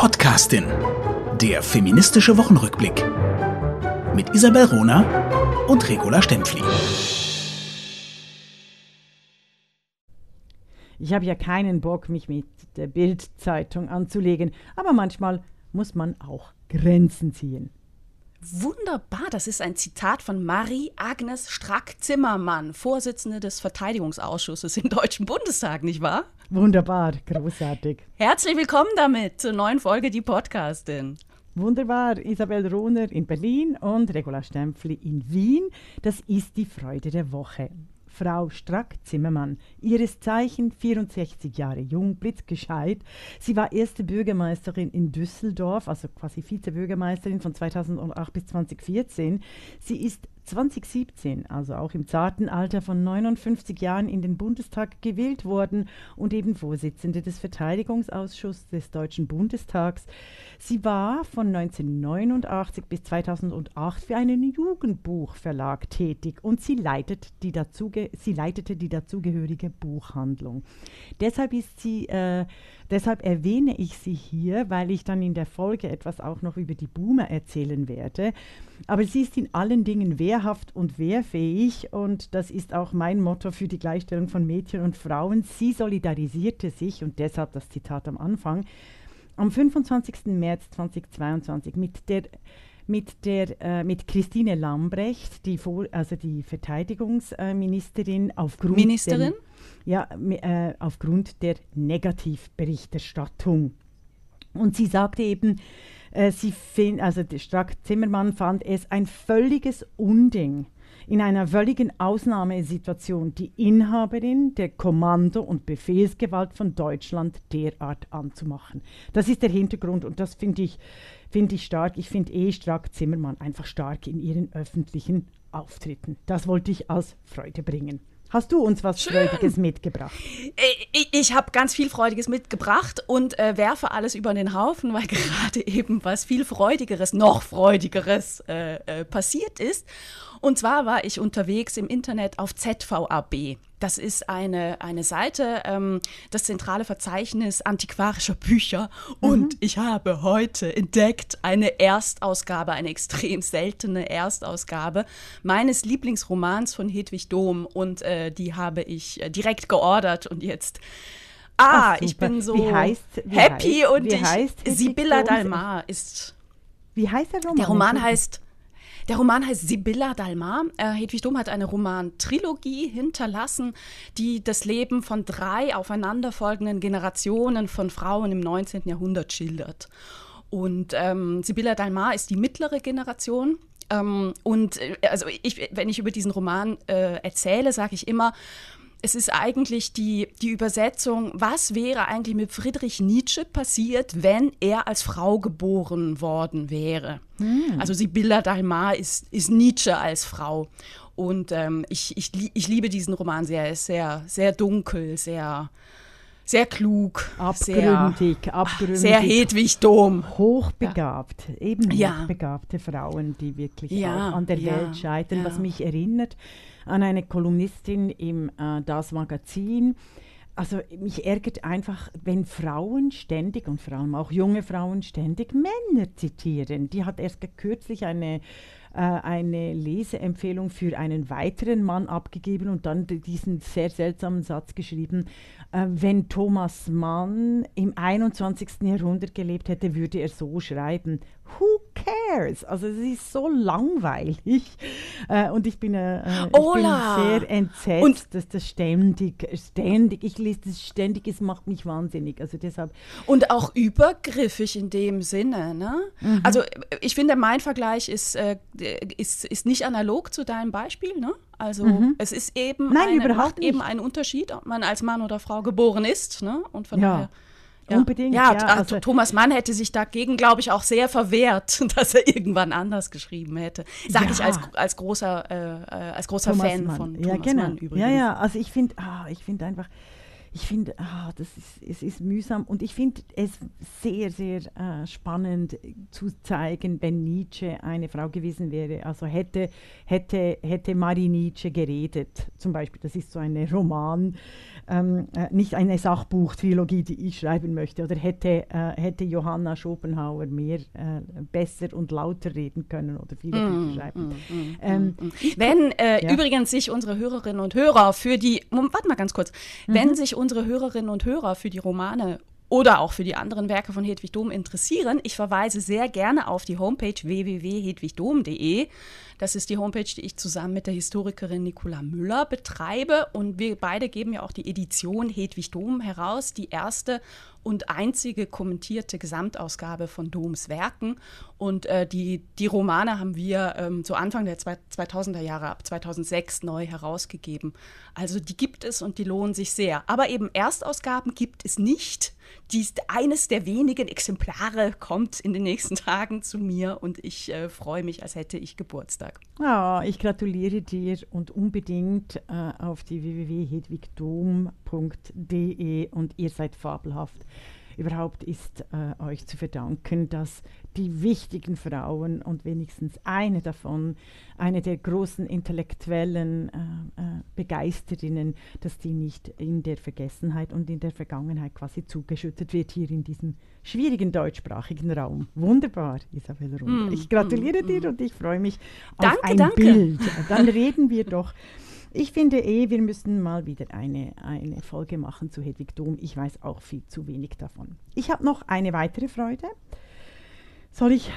Podcastin. Der feministische Wochenrückblick. Mit Isabel Rona und Regula Stempfli. Ich habe ja keinen Bock, mich mit der Bildzeitung anzulegen, aber manchmal muss man auch Grenzen ziehen. Wunderbar, das ist ein Zitat von Marie-Agnes Strack-Zimmermann, Vorsitzende des Verteidigungsausschusses im Deutschen Bundestag, nicht wahr? Wunderbar, großartig. Herzlich willkommen damit zur neuen Folge Die Podcastin. Wunderbar, Isabel Rohner in Berlin und Regula Stempfli in Wien. Das ist die Freude der Woche. Frau Strack-Zimmermann, ihres Zeichen 64 Jahre jung, blitzgescheit. Sie war erste Bürgermeisterin in Düsseldorf, also quasi Vizebürgermeisterin von 2008 bis 2014. Sie ist 2017, also auch im zarten Alter von 59 Jahren, in den Bundestag gewählt worden und eben Vorsitzende des Verteidigungsausschusses des Deutschen Bundestags. Sie war von 1989 bis 2008 für einen Jugendbuchverlag tätig und sie, leitet die dazuge sie leitete die dazugehörige Buchhandlung. Deshalb ist sie äh, Deshalb erwähne ich sie hier, weil ich dann in der Folge etwas auch noch über die Boomer erzählen werde. Aber sie ist in allen Dingen wehrhaft und wehrfähig und das ist auch mein Motto für die Gleichstellung von Mädchen und Frauen. Sie solidarisierte sich und deshalb das Zitat am Anfang am 25. März 2022 mit der mit, der, äh, mit Christine Lambrecht, die, Vor also die Verteidigungsministerin, aufgrund Ministerin? Den, ja, äh, aufgrund der Negativberichterstattung. Und sie sagte eben, äh, sie find, also Strack Zimmermann fand es ein völliges Unding, in einer völligen Ausnahmesituation die Inhaberin der Kommando- und Befehlsgewalt von Deutschland derart anzumachen. Das ist der Hintergrund und das finde ich, find ich stark. Ich finde eh Strack Zimmermann einfach stark in ihren öffentlichen Auftritten. Das wollte ich als Freude bringen. Hast du uns was Schön. Freudiges mitgebracht? Äh, ich, ich habe ganz viel Freudiges mitgebracht und äh, werfe alles über den Haufen, weil gerade eben was viel Freudigeres, noch Freudigeres äh, äh, passiert ist. Und zwar war ich unterwegs im Internet auf ZVAB. Das ist eine, eine Seite, ähm, das zentrale Verzeichnis antiquarischer Bücher. Und mhm. ich habe heute entdeckt eine Erstausgabe, eine extrem seltene Erstausgabe meines Lieblingsromans von Hedwig Dom. Und äh, die habe ich äh, direkt geordert und jetzt. Ah, Ach, ich bin so wie heißt, wie happy heißt, und ich. Sibylla Dalmar ist. Wie heißt der Roman? Der Roman heißt der Roman heißt Sibylla Dalmar. Äh, Hedwig Dom hat eine Romantrilogie hinterlassen, die das Leben von drei aufeinanderfolgenden Generationen von Frauen im 19. Jahrhundert schildert. Und ähm, Sibylla Dalmar ist die mittlere Generation. Ähm, und äh, also ich, wenn ich über diesen Roman äh, erzähle, sage ich immer, es ist eigentlich die, die Übersetzung, was wäre eigentlich mit Friedrich Nietzsche passiert, wenn er als Frau geboren worden wäre. Hm. Also Sibylla Dalmar ist, ist Nietzsche als Frau. Und ähm, ich, ich, ich liebe diesen Roman sehr. Er ist sehr, sehr dunkel, sehr, sehr klug. Abgründig, sehr, abgründig. Sehr Hedwig Dom. Hochbegabt, ja. eben ja. hochbegabte Frauen, die wirklich ja, an der Welt scheitern, was mich erinnert an eine Kolumnistin im äh, Das Magazin. Also mich ärgert einfach, wenn Frauen ständig und vor allem auch junge Frauen ständig Männer zitieren. Die hat erst kürzlich eine äh, eine Leseempfehlung für einen weiteren Mann abgegeben und dann diesen sehr seltsamen Satz geschrieben, äh, wenn Thomas Mann im 21. Jahrhundert gelebt hätte, würde er so schreiben. Who cares? Also es ist so langweilig. Äh, und ich bin, äh, ich bin sehr entsetzt, und dass das ständig, ständig, ich lese das ständig, es macht mich wahnsinnig. Also deshalb. Und auch übergriffig in dem Sinne. Ne? Mhm. Also ich finde, mein Vergleich ist, äh, ist, ist nicht analog zu deinem Beispiel. Ne? Also mhm. es ist eben, Nein, eine, überhaupt macht eben einen Unterschied, ob man als Mann oder Frau geboren ist. Ne? Und von ja. daher. Ja. Unbedingt. Ja, ja also Thomas Mann hätte sich dagegen, glaube ich, auch sehr verwehrt, dass er irgendwann anders geschrieben hätte. Sage ja. ich als, als großer, äh, als großer Fan Mann. von Thomas ja, genau. Mann übrigens. Ja, ja, also ich finde, ah, ich finde einfach, ich finde, ah, das ist, es ist mühsam und ich finde es sehr, sehr äh, spannend zu zeigen, wenn Nietzsche eine Frau gewesen wäre. Also hätte, hätte, hätte Marie Nietzsche geredet, zum Beispiel, das ist so ein Roman, ähm, äh, nicht eine Sachbuchtrilogie, die ich schreiben möchte. Oder hätte, äh, hätte Johanna Schopenhauer mehr äh, besser und lauter reden können oder viele mm, Bücher schreiben. Mm, mm, ähm, mm, mm. wenn äh, ja. übrigens sich unsere Hörerinnen und Hörer für die, warte mal ganz kurz, mhm. wenn sich unsere Hörerinnen und Hörer für die Romane oder auch für die anderen Werke von Hedwig Dom interessieren, ich verweise sehr gerne auf die Homepage www.hedwigdom.de. Das ist die Homepage, die ich zusammen mit der Historikerin Nicola Müller betreibe. Und wir beide geben ja auch die Edition Hedwig Dom heraus, die erste und einzige kommentierte Gesamtausgabe von Doms Werken. Und äh, die, die Romane haben wir ähm, so Anfang der 2000er Jahre, ab 2006 neu herausgegeben. Also die gibt es und die lohnen sich sehr. Aber eben Erstausgaben gibt es nicht. Dies, eines der wenigen Exemplare kommt in den nächsten Tagen zu mir und ich äh, freue mich, als hätte ich Geburtstag. Ja, ich gratuliere dir und unbedingt äh, auf die www.hedwigdom.de und ihr seid fabelhaft überhaupt ist äh, euch zu verdanken, dass die wichtigen Frauen und wenigstens eine davon, eine der großen intellektuellen äh, äh, Begeisterinnen, dass die nicht in der Vergessenheit und in der Vergangenheit quasi zugeschüttet wird hier in diesem schwierigen deutschsprachigen Raum. Wunderbar, Isabel Runde. Mm, ich gratuliere mm, dir mm. und ich freue mich danke, auf ein danke. Bild. Dann reden wir doch ich finde eh, wir müssen mal wieder eine, eine Folge machen zu Hedwig Dom. Ich weiß auch viel zu wenig davon. Ich habe noch eine weitere Freude. Soll ich,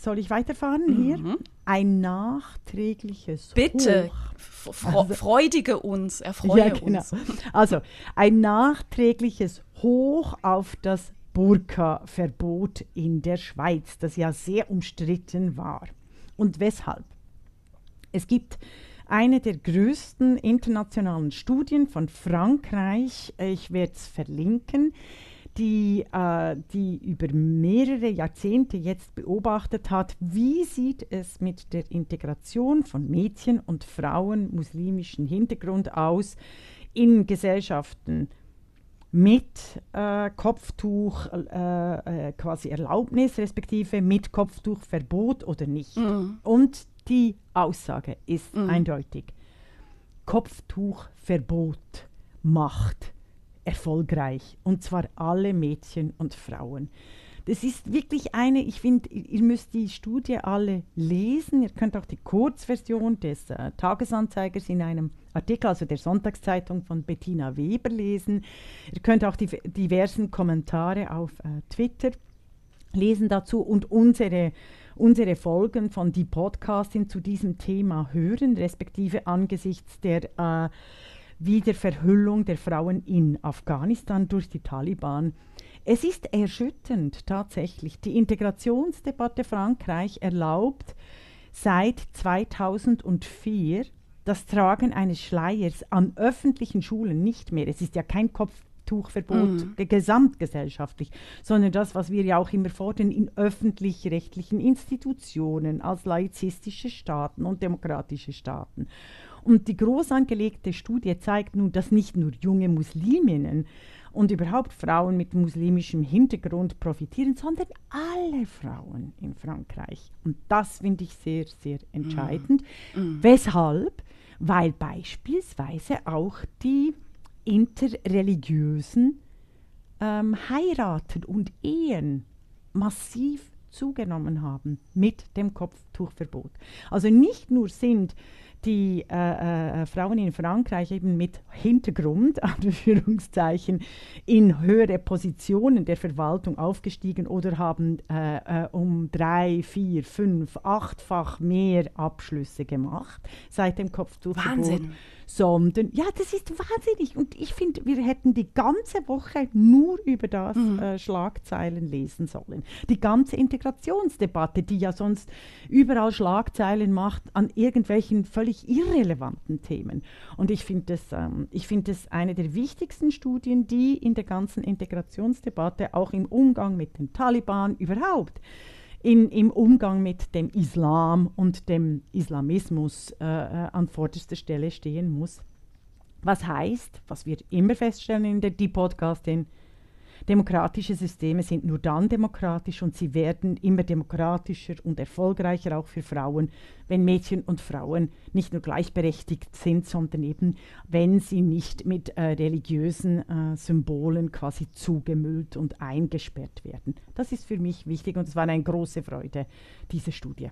soll ich weiterfahren mhm. hier? Ein nachträgliches Bitte, Hoch. Also, freudige uns, erfreue ja, genau. uns. Also, ein nachträgliches Hoch auf das Burka-Verbot in der Schweiz, das ja sehr umstritten war. Und weshalb? Es gibt eine der größten internationalen Studien von Frankreich. Ich werde es verlinken die, äh, die über mehrere Jahrzehnte jetzt beobachtet hat, wie sieht es mit der Integration von Mädchen und Frauen muslimischen Hintergrund aus in Gesellschaften mit äh, Kopftuch äh, äh quasi Erlaubnis, respektive mit Kopftuchverbot oder nicht. Mhm. Und die Aussage ist mhm. eindeutig. Kopftuchverbot macht erfolgreich. Und zwar alle Mädchen und Frauen. Das ist wirklich eine, ich finde, ihr müsst die Studie alle lesen. Ihr könnt auch die Kurzversion des äh, Tagesanzeigers in einem Artikel, also der Sonntagszeitung von Bettina Weber lesen. Ihr könnt auch die diversen Kommentare auf äh, Twitter lesen dazu und unsere unsere Folgen von die Podcasting zu diesem Thema hören, respektive angesichts der äh, Wiederverhüllung der Frauen in Afghanistan durch die Taliban. Es ist erschütternd tatsächlich. Die Integrationsdebatte Frankreich erlaubt seit 2004 das Tragen eines Schleiers an öffentlichen Schulen nicht mehr. Es ist ja kein Kopf Tuchverbot mhm. gesamtgesellschaftlich, sondern das, was wir ja auch immer fordern in öffentlich-rechtlichen Institutionen als laizistische Staaten und demokratische Staaten. Und die groß angelegte Studie zeigt nun, dass nicht nur junge Musliminnen und überhaupt Frauen mit muslimischem Hintergrund profitieren, sondern alle Frauen in Frankreich. Und das finde ich sehr, sehr entscheidend. Mm. Mm. Weshalb? Weil beispielsweise auch die interreligiösen ähm, Heiraten und Ehen massiv zugenommen haben mit dem Kopftuchverbot. Also nicht nur sind die äh, äh, Frauen in Frankreich eben mit Hintergrund, Anführungszeichen, in höhere Positionen der Verwaltung aufgestiegen oder haben äh, äh um drei, vier, fünf, achtfach mehr Abschlüsse gemacht seit dem Kopftuchverbot. Wahnsinn sondern ja, das ist wahnsinnig. Und ich finde, wir hätten die ganze Woche nur über das mhm. äh, Schlagzeilen lesen sollen. Die ganze Integrationsdebatte, die ja sonst überall Schlagzeilen macht an irgendwelchen völlig irrelevanten Themen. Und ich finde das, ähm, find das eine der wichtigsten Studien, die in der ganzen Integrationsdebatte, auch im Umgang mit den Taliban überhaupt, in, im Umgang mit dem Islam und dem Islamismus äh, äh, an vorderster Stelle stehen muss. Was heißt, was wir immer feststellen in der Die Podcastin, Demokratische Systeme sind nur dann demokratisch und sie werden immer demokratischer und erfolgreicher auch für Frauen, wenn Mädchen und Frauen nicht nur gleichberechtigt sind, sondern eben, wenn sie nicht mit äh, religiösen äh, Symbolen quasi zugemüllt und eingesperrt werden. Das ist für mich wichtig und es war eine große Freude, diese Studie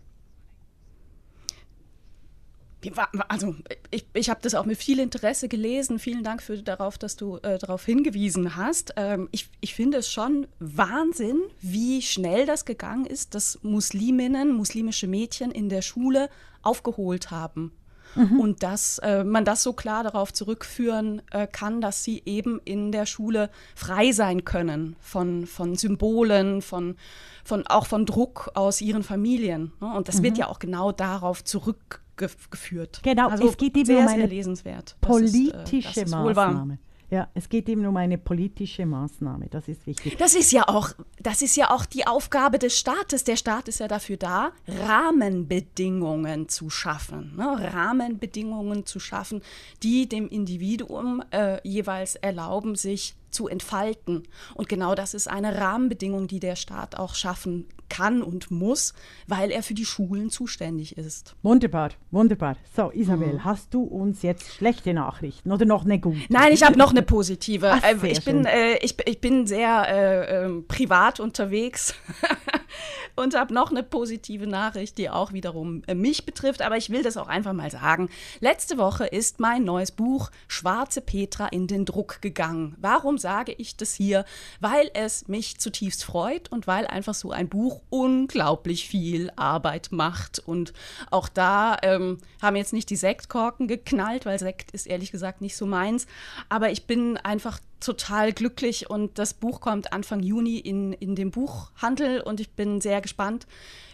also ich, ich habe das auch mit viel Interesse gelesen. Vielen Dank für darauf, dass du äh, darauf hingewiesen hast. Ähm, ich, ich finde es schon Wahnsinn, wie schnell das gegangen ist, dass Musliminnen, muslimische Mädchen in der Schule aufgeholt haben. Mhm. Und dass äh, man das so klar darauf zurückführen äh, kann, dass sie eben in der Schule frei sein können von, von Symbolen, von, von, auch von Druck aus ihren Familien. Ne? Und das mhm. wird ja auch genau darauf zurück geführt. Genau, also es geht eben sehr, um eine lesenswert. politische ist, äh, Maßnahme. Ja, es geht eben um eine politische Maßnahme, das ist wichtig. Das ist ja auch, das ist ja auch die Aufgabe des Staates. Der Staat ist ja dafür da, Rahmenbedingungen zu schaffen. Ne? Rahmenbedingungen zu schaffen, die dem Individuum äh, jeweils erlauben, sich zu entfalten. Und genau das ist eine Rahmenbedingung, die der Staat auch schaffen kann und muss, weil er für die Schulen zuständig ist. Wunderbar, wunderbar. So, Isabel, mhm. hast du uns jetzt schlechte Nachrichten oder noch eine gute? Nein, ich habe noch eine positive. Ach, äh, ich, bin, äh, ich, ich, bin sehr äh, ähm, privat unterwegs. und habe noch eine positive Nachricht, die auch wiederum äh, mich betrifft, aber ich will das auch einfach mal sagen. Letzte Woche ist mein neues Buch Schwarze Petra in den Druck gegangen. Warum sage ich das hier? Weil es mich zutiefst freut und weil einfach so ein Buch unglaublich viel Arbeit macht. Und auch da ähm, haben jetzt nicht die Sektkorken geknallt, weil Sekt ist ehrlich gesagt nicht so meins. Aber ich bin einfach total glücklich und das Buch kommt Anfang Juni in, in den Buchhandel und ich bin sehr gespannt,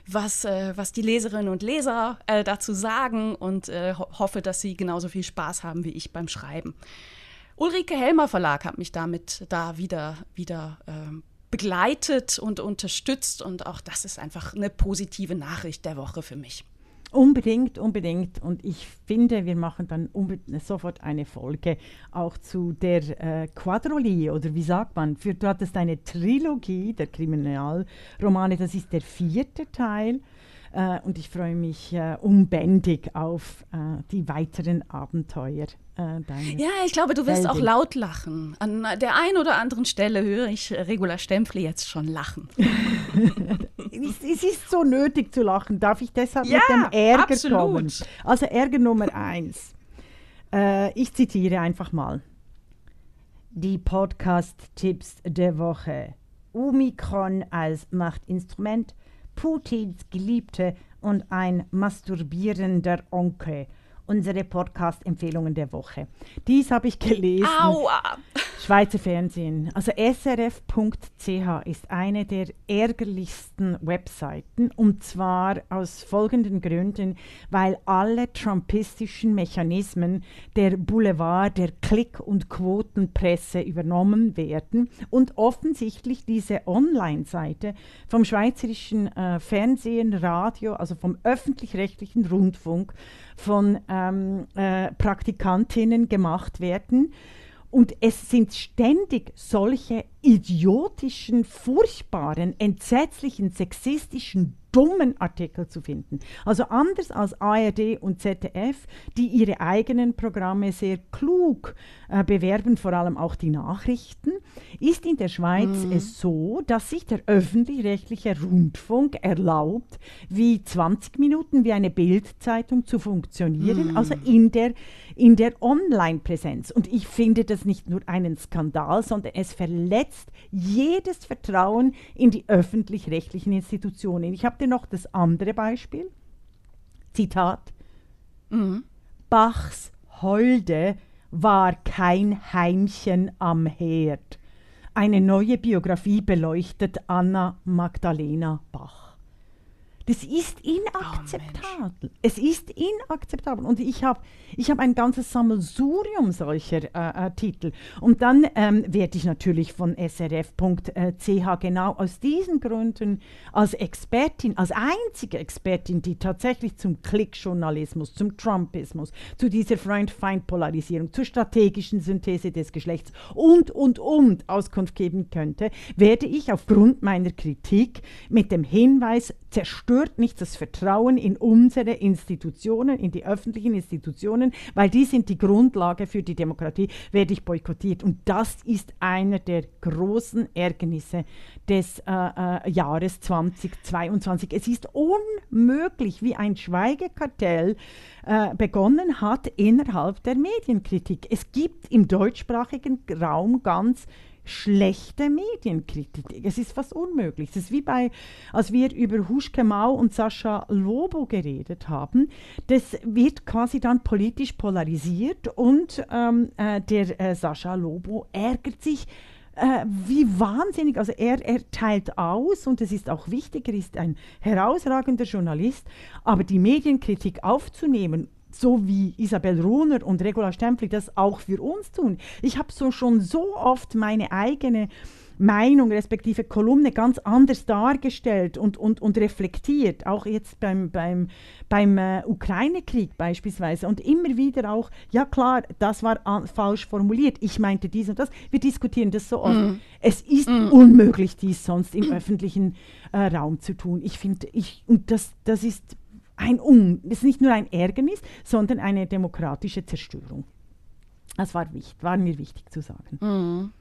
was, äh, was die Leserinnen und Leser äh, dazu sagen und äh, ho hoffe, dass sie genauso viel Spaß haben wie ich beim Schreiben. Ulrike Helmer Verlag hat mich damit da wieder, wieder ähm, begleitet und unterstützt und auch das ist einfach eine positive Nachricht der Woche für mich. Unbedingt, unbedingt. Und ich finde, wir machen dann sofort eine Folge auch zu der äh, Quadrologie oder wie sagt man? Für, du hattest eine Trilogie der Kriminalromane, das ist der vierte Teil. Äh, und ich freue mich äh, unbändig auf äh, die weiteren Abenteuer. Äh, ja, ich glaube, du wirst auch laut lachen. An der einen oder anderen Stelle höre ich Regula Stempfli jetzt schon lachen. es ist so nötig zu lachen. Darf ich deshalb ja, mit dem Ärger absolut. kommen? Also Ärger Nummer eins. Äh, ich zitiere einfach mal. Die Podcast-Tipps der Woche. Omikron als Machtinstrument, Putins Geliebte und ein masturbierender Onkel unsere Podcast-Empfehlungen der Woche. Dies habe ich gelesen. Aua! Schweizer Fernsehen. Also srf.ch ist eine der ärgerlichsten Webseiten und zwar aus folgenden Gründen, weil alle trumpistischen Mechanismen der Boulevard, der Klick- und Quotenpresse übernommen werden und offensichtlich diese Online-Seite vom schweizerischen äh, Fernsehen, Radio, also vom öffentlich-rechtlichen Rundfunk von ähm, äh, Praktikantinnen gemacht werden. Und es sind ständig solche idiotischen, furchtbaren, entsetzlichen, sexistischen dummen Artikel zu finden. Also anders als ARD und ZDF, die ihre eigenen Programme sehr klug äh, bewerben, vor allem auch die Nachrichten, ist in der Schweiz mhm. es so, dass sich der öffentlich-rechtliche Rundfunk erlaubt, wie 20 Minuten wie eine Bildzeitung zu funktionieren, mhm. also in der, in der Online-Präsenz. Und ich finde das nicht nur einen Skandal, sondern es verletzt jedes Vertrauen in die öffentlich-rechtlichen Institutionen. Ich habe dir noch das andere Beispiel. Zitat. Mhm. Bachs Holde war kein Heimchen am Herd. Eine neue Biografie beleuchtet Anna Magdalena Bach. Das ist inakzeptabel. Oh, es ist inakzeptabel. Und ich habe ich hab ein ganzes Sammelsurium solcher äh, äh, Titel. Und dann ähm, werde ich natürlich von srf.ch genau aus diesen Gründen als Expertin, als einzige Expertin, die tatsächlich zum Klickjournalismus, zum Trumpismus, zu dieser Freund-Feind-Polarisierung, zur strategischen Synthese des Geschlechts und, und, und Auskunft geben könnte, werde ich aufgrund meiner Kritik mit dem Hinweis, zerstört nicht das Vertrauen in unsere Institutionen, in die öffentlichen Institutionen, weil die sind die Grundlage für die Demokratie, werde ich boykottiert. Und das ist einer der großen Ärgernisse des äh, äh, Jahres 2022. Es ist unmöglich, wie ein Schweigekartell äh, begonnen hat innerhalb der Medienkritik. Es gibt im deutschsprachigen Raum ganz schlechte Medienkritik. Es ist fast unmöglich. Es ist wie bei, als wir über Huschke Mau und Sascha Lobo geredet haben. Das wird quasi dann politisch polarisiert und ähm, äh, der äh, Sascha Lobo ärgert sich äh, wie wahnsinnig, also er, er teilt aus und es ist auch wichtig, er ist ein herausragender Journalist, aber die Medienkritik aufzunehmen so wie Isabel Runer und Regula Stempfli das auch für uns tun. Ich habe so schon so oft meine eigene Meinung respektive Kolumne ganz anders dargestellt und, und, und reflektiert, auch jetzt beim, beim, beim äh, Ukraine-Krieg beispielsweise. Und immer wieder auch, ja klar, das war falsch formuliert, ich meinte dies und das. Wir diskutieren das so oft. Mm. Es ist mm. unmöglich, dies sonst im öffentlichen äh, Raum zu tun. Ich finde, ich, und das, das ist ein Un das ist nicht nur ein Ärgernis, sondern eine demokratische Zerstörung. Das war, wichtig, war mir wichtig zu sagen. Mhm.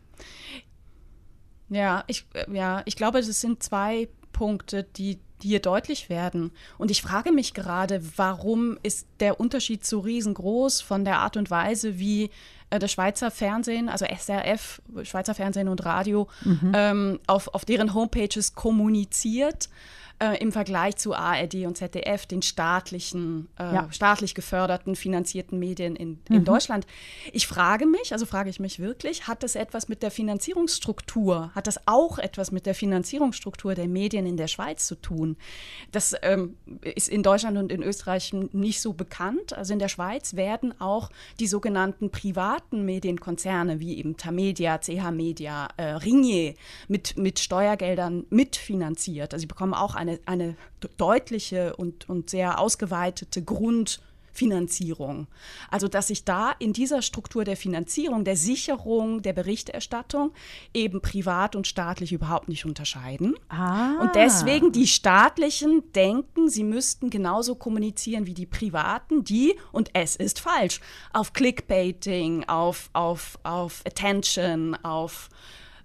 Ja, ich, äh, ja, ich glaube, es sind zwei Punkte, die, die hier deutlich werden. Und ich frage mich gerade, warum ist der Unterschied so riesengroß von der Art und Weise, wie äh, das Schweizer Fernsehen, also SRF, Schweizer Fernsehen und Radio, mhm. ähm, auf, auf deren Homepages kommuniziert äh, im Vergleich zu ARD und ZDF, den staatlichen, äh, ja. staatlich geförderten, finanzierten Medien in, in mhm. Deutschland. Ich frage mich, also frage ich mich wirklich, hat das etwas mit der Finanzierungsstruktur, hat das auch etwas mit der Finanzierungsstruktur der Medien in der Schweiz zu tun? Das ähm, ist in Deutschland und in Österreich nicht so bekannt. Also in der Schweiz werden auch die sogenannten privaten Medienkonzerne wie eben Tamedia, CH Media, äh, Ringier mit, mit Steuergeldern mitfinanziert. Also sie bekommen auch eine eine, eine deutliche und, und sehr ausgeweitete Grundfinanzierung. Also dass sich da in dieser Struktur der Finanzierung, der Sicherung, der Berichterstattung eben privat und staatlich überhaupt nicht unterscheiden. Ah. Und deswegen die staatlichen denken, sie müssten genauso kommunizieren wie die privaten, die, und es ist falsch, auf Clickbaiting, auf, auf, auf Attention, auf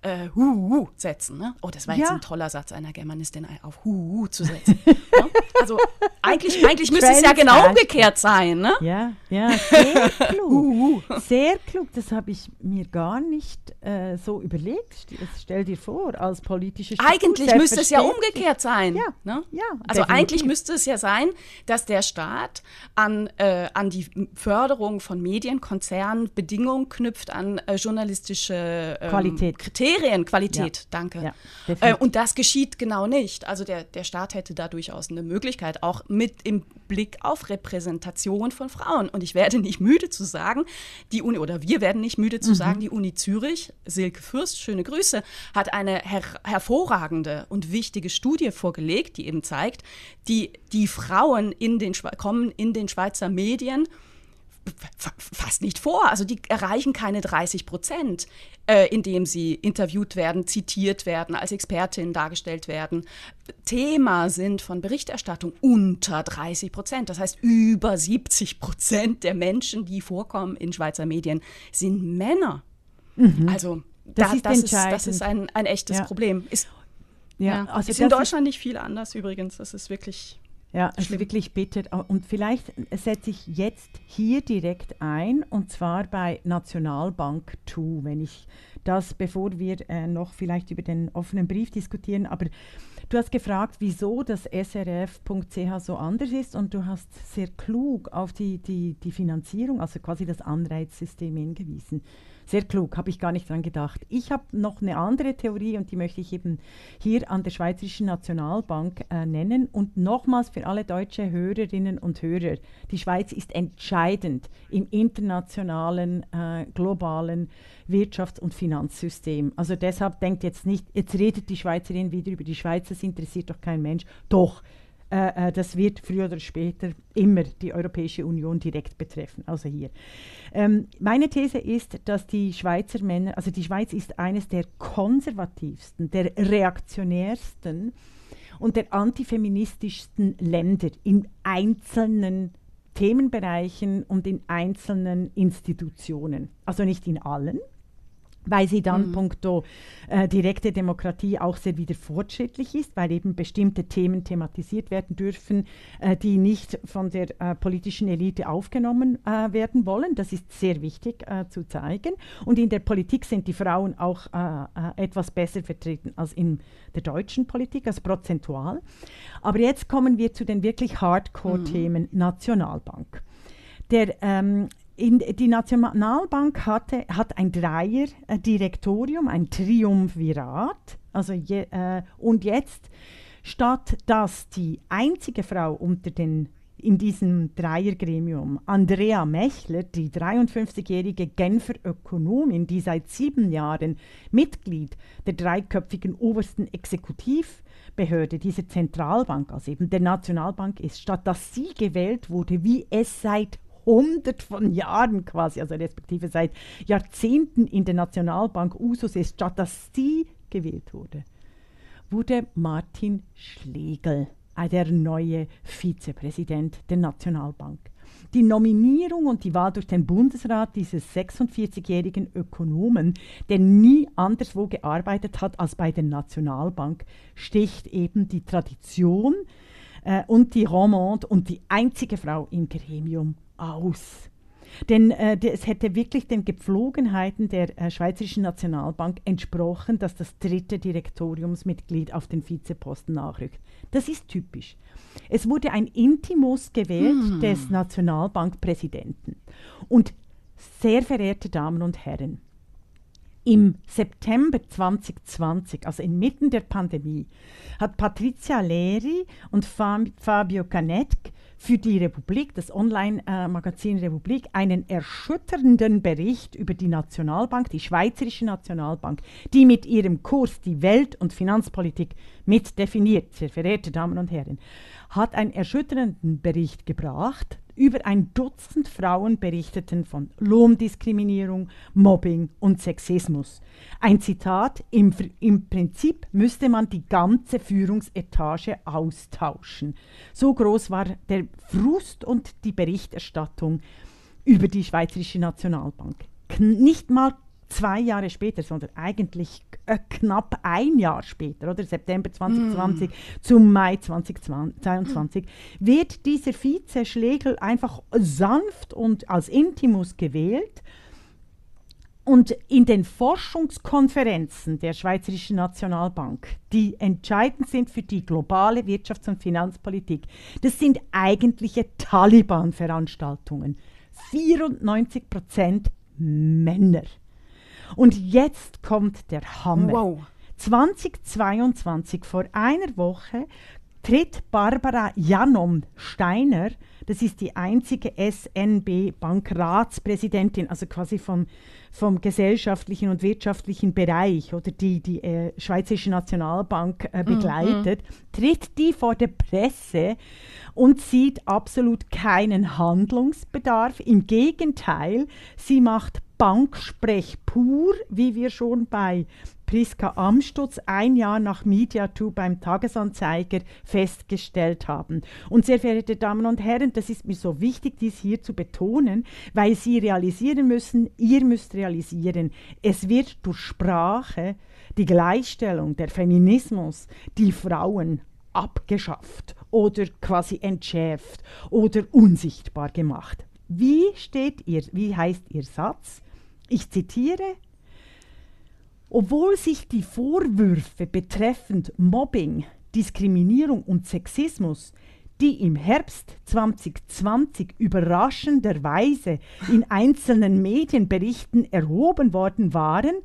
äh, Hu setzen. Ne? Oh, das war jetzt ja. ein toller Satz einer Germanistin, auf Hu zu setzen. ja? Also eigentlich, eigentlich müsste es ja genau umgekehrt sein. Ne? Ja, ja, sehr klug. sehr klug, das habe ich mir gar nicht äh, so überlegt. Stell dir vor, als politische Struktur, Eigentlich müsste es ja umgekehrt sein. Ja, ne? ja Also definitiv. eigentlich müsste es ja sein, dass der Staat an, äh, an die Förderung von Medienkonzernen Bedingungen knüpft an äh, journalistische ähm, Qualität. Kriterien Serienqualität, ja. danke. Ja, äh, und das geschieht genau nicht. Also der, der Staat hätte da durchaus eine Möglichkeit, auch mit im Blick auf Repräsentation von Frauen. Und ich werde nicht müde zu sagen, die Uni, oder wir werden nicht müde zu mhm. sagen, die Uni Zürich, Silke Fürst, schöne Grüße, hat eine her hervorragende und wichtige Studie vorgelegt, die eben zeigt, die, die Frauen in den, kommen in den Schweizer Medien fast nicht vor. Also die erreichen keine 30 Prozent, äh, indem sie interviewt werden, zitiert werden, als Expertin dargestellt werden. Thema sind von Berichterstattung unter 30 Prozent. Das heißt, über 70 Prozent der Menschen, die vorkommen in Schweizer Medien, sind Männer. Mhm. Also das, da, ist, das, ist, das ist ein, ein echtes ja. Problem. Ist, ja, ja. Also ist in Deutschland nicht viel anders übrigens. Das ist wirklich ja, es ist wirklich bitter. Und vielleicht setze ich jetzt hier direkt ein, und zwar bei Nationalbank 2, wenn ich das, bevor wir äh, noch vielleicht über den offenen Brief diskutieren, aber du hast gefragt, wieso das srf.ch so anders ist und du hast sehr klug auf die, die, die Finanzierung, also quasi das Anreizsystem hingewiesen. Sehr klug, habe ich gar nicht dran gedacht. Ich habe noch eine andere Theorie und die möchte ich eben hier an der Schweizerischen Nationalbank äh, nennen. Und nochmals für alle deutsche Hörerinnen und Hörer, die Schweiz ist entscheidend im internationalen, äh, globalen Wirtschafts- und Finanzsystem. Also deshalb denkt jetzt nicht, jetzt redet die Schweizerin wieder über die Schweiz, das interessiert doch kein Mensch. Doch, äh, äh, das wird früher oder später immer die Europäische Union direkt betreffen, also hier. Ähm, meine These ist, dass die Schweizer Männer, also die Schweiz ist eines der konservativsten, der reaktionärsten und der antifeministischsten Länder in einzelnen Themenbereichen und in einzelnen Institutionen. Also nicht in allen, weil sie dann mhm. punkto äh, direkte Demokratie auch sehr wieder fortschrittlich ist, weil eben bestimmte Themen thematisiert werden dürfen, äh, die nicht von der äh, politischen Elite aufgenommen äh, werden wollen. Das ist sehr wichtig äh, zu zeigen. Und in der Politik sind die Frauen auch äh, etwas besser vertreten als in der deutschen Politik, also prozentual. Aber jetzt kommen wir zu den wirklich Hardcore-Themen mhm. Nationalbank. Der ähm, in, die Nationalbank hatte, hat ein Dreier-Direktorium, ein Triumvirat. Also je, äh, und jetzt, statt dass die einzige Frau unter den in diesem Dreiergremium, Andrea Mechler, die 53-jährige Genfer Ökonomin, die seit sieben Jahren Mitglied der dreiköpfigen obersten Exekutivbehörde dieser Zentralbank, also eben der Nationalbank ist, statt dass sie gewählt wurde, wie es seit hundert von Jahren quasi, also respektive seit Jahrzehnten in der Nationalbank Usus ist, statt dass sie gewählt wurde, wurde Martin Schlegel äh, der neue Vizepräsident der Nationalbank. Die Nominierung und die Wahl durch den Bundesrat dieses 46-jährigen Ökonomen, der nie anderswo gearbeitet hat als bei der Nationalbank, sticht eben die Tradition äh, und die Romande und die einzige Frau im Gremium aus. Denn äh, es hätte wirklich den Gepflogenheiten der äh, Schweizerischen Nationalbank entsprochen, dass das dritte Direktoriumsmitglied auf den Vizeposten nachrückt. Das ist typisch. Es wurde ein Intimus gewählt hm. des Nationalbankpräsidenten. Und sehr verehrte Damen und Herren, im September 2020, also inmitten der Pandemie, hat Patricia Leri und Fabio Canet für die Republik, das Online-Magazin Republik, einen erschütternden Bericht über die Nationalbank, die Schweizerische Nationalbank, die mit ihrem Kurs die Welt- und Finanzpolitik mitdefiniert, sehr verehrte Damen und Herren, hat einen erschütternden Bericht gebracht über ein Dutzend Frauen berichteten von Lohndiskriminierung, Mobbing und Sexismus. Ein Zitat, im, im Prinzip müsste man die ganze Führungsetage austauschen. So groß war der Frust und die Berichterstattung über die Schweizerische Nationalbank. Kn nicht mal zwei Jahre später, sondern eigentlich äh, knapp ein Jahr später, oder September 2020 mm. zum Mai 2022, wird dieser Vize Schlegel einfach sanft und als Intimus gewählt. Und in den Forschungskonferenzen der Schweizerischen Nationalbank, die entscheidend sind für die globale Wirtschafts- und Finanzpolitik, das sind eigentliche Taliban-Veranstaltungen. 94 Prozent Männer. Und jetzt kommt der Hammer. Wow. 2022, vor einer Woche, tritt Barbara Janom Steiner, das ist die einzige SNB-Bankratspräsidentin, also quasi vom, vom gesellschaftlichen und wirtschaftlichen Bereich oder die die äh, Schweizerische Nationalbank äh, mhm. begleitet, mhm. tritt die vor der Presse und sieht absolut keinen Handlungsbedarf. Im Gegenteil, sie macht Banksprech pur, wie wir schon bei Priska Amstutz ein Jahr nach MediaTo beim Tagesanzeiger festgestellt haben. Und sehr verehrte Damen und Herren, das ist mir so wichtig, dies hier zu betonen, weil Sie realisieren müssen, ihr müsst realisieren, es wird durch Sprache die Gleichstellung, der Feminismus, die Frauen abgeschafft oder quasi entschärft oder unsichtbar gemacht. Wie steht ihr, wie heißt Ihr Satz? Ich zitiere, obwohl sich die Vorwürfe betreffend Mobbing, Diskriminierung und Sexismus, die im Herbst 2020 überraschenderweise in einzelnen Medienberichten erhoben worden waren,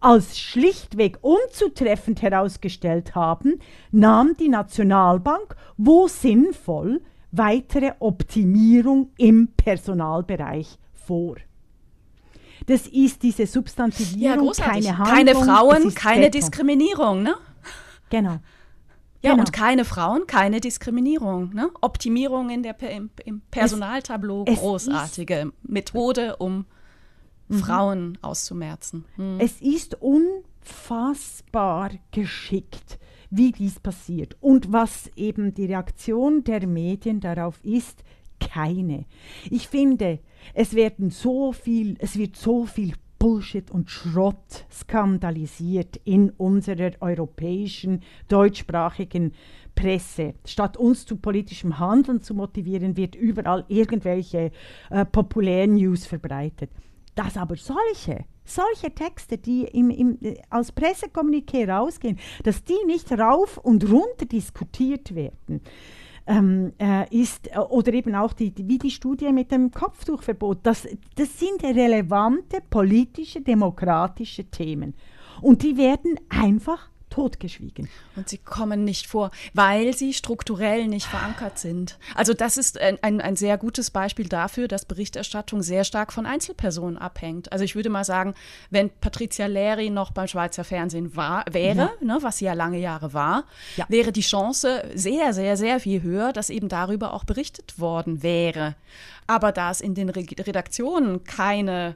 als schlichtweg unzutreffend herausgestellt haben, nahm die Nationalbank, wo sinnvoll, weitere Optimierung im Personalbereich vor. Das ist diese Substantivierung, ja, keine Handlung. Keine Frauen, keine Beton. Diskriminierung, ne? Genau. Ja, genau. und keine Frauen, keine Diskriminierung. Ne? Optimierung in der, im, im Personaltableau, es, großartige Methode, um mhm. Frauen auszumerzen. Mhm. Es ist unfassbar geschickt, wie dies passiert. Und was eben die Reaktion der Medien darauf ist, keine. Ich finde, es werden so viel, es wird so viel Bullshit und Schrott skandalisiert in unserer europäischen deutschsprachigen Presse. Statt uns zu politischem Handeln zu motivieren, wird überall irgendwelche äh, populären News verbreitet. Dass aber solche, solche Texte, die im, im, äh, als Pressekommuniqué rausgehen, dass die nicht rauf und runter diskutiert werden, ähm, äh, ist, äh, oder eben auch die, wie die Studie mit dem Kopftuchverbot, das, das sind relevante politische, demokratische Themen. Und die werden einfach totgeschwiegen. Und sie kommen nicht vor, weil sie strukturell nicht verankert sind. Also das ist ein, ein, ein, sehr gutes Beispiel dafür, dass Berichterstattung sehr stark von Einzelpersonen abhängt. Also ich würde mal sagen, wenn Patricia Leri noch beim Schweizer Fernsehen war, wäre, ja. ne, was sie ja lange Jahre war, ja. wäre die Chance sehr, sehr, sehr viel höher, dass eben darüber auch berichtet worden wäre. Aber da es in den Redaktionen keine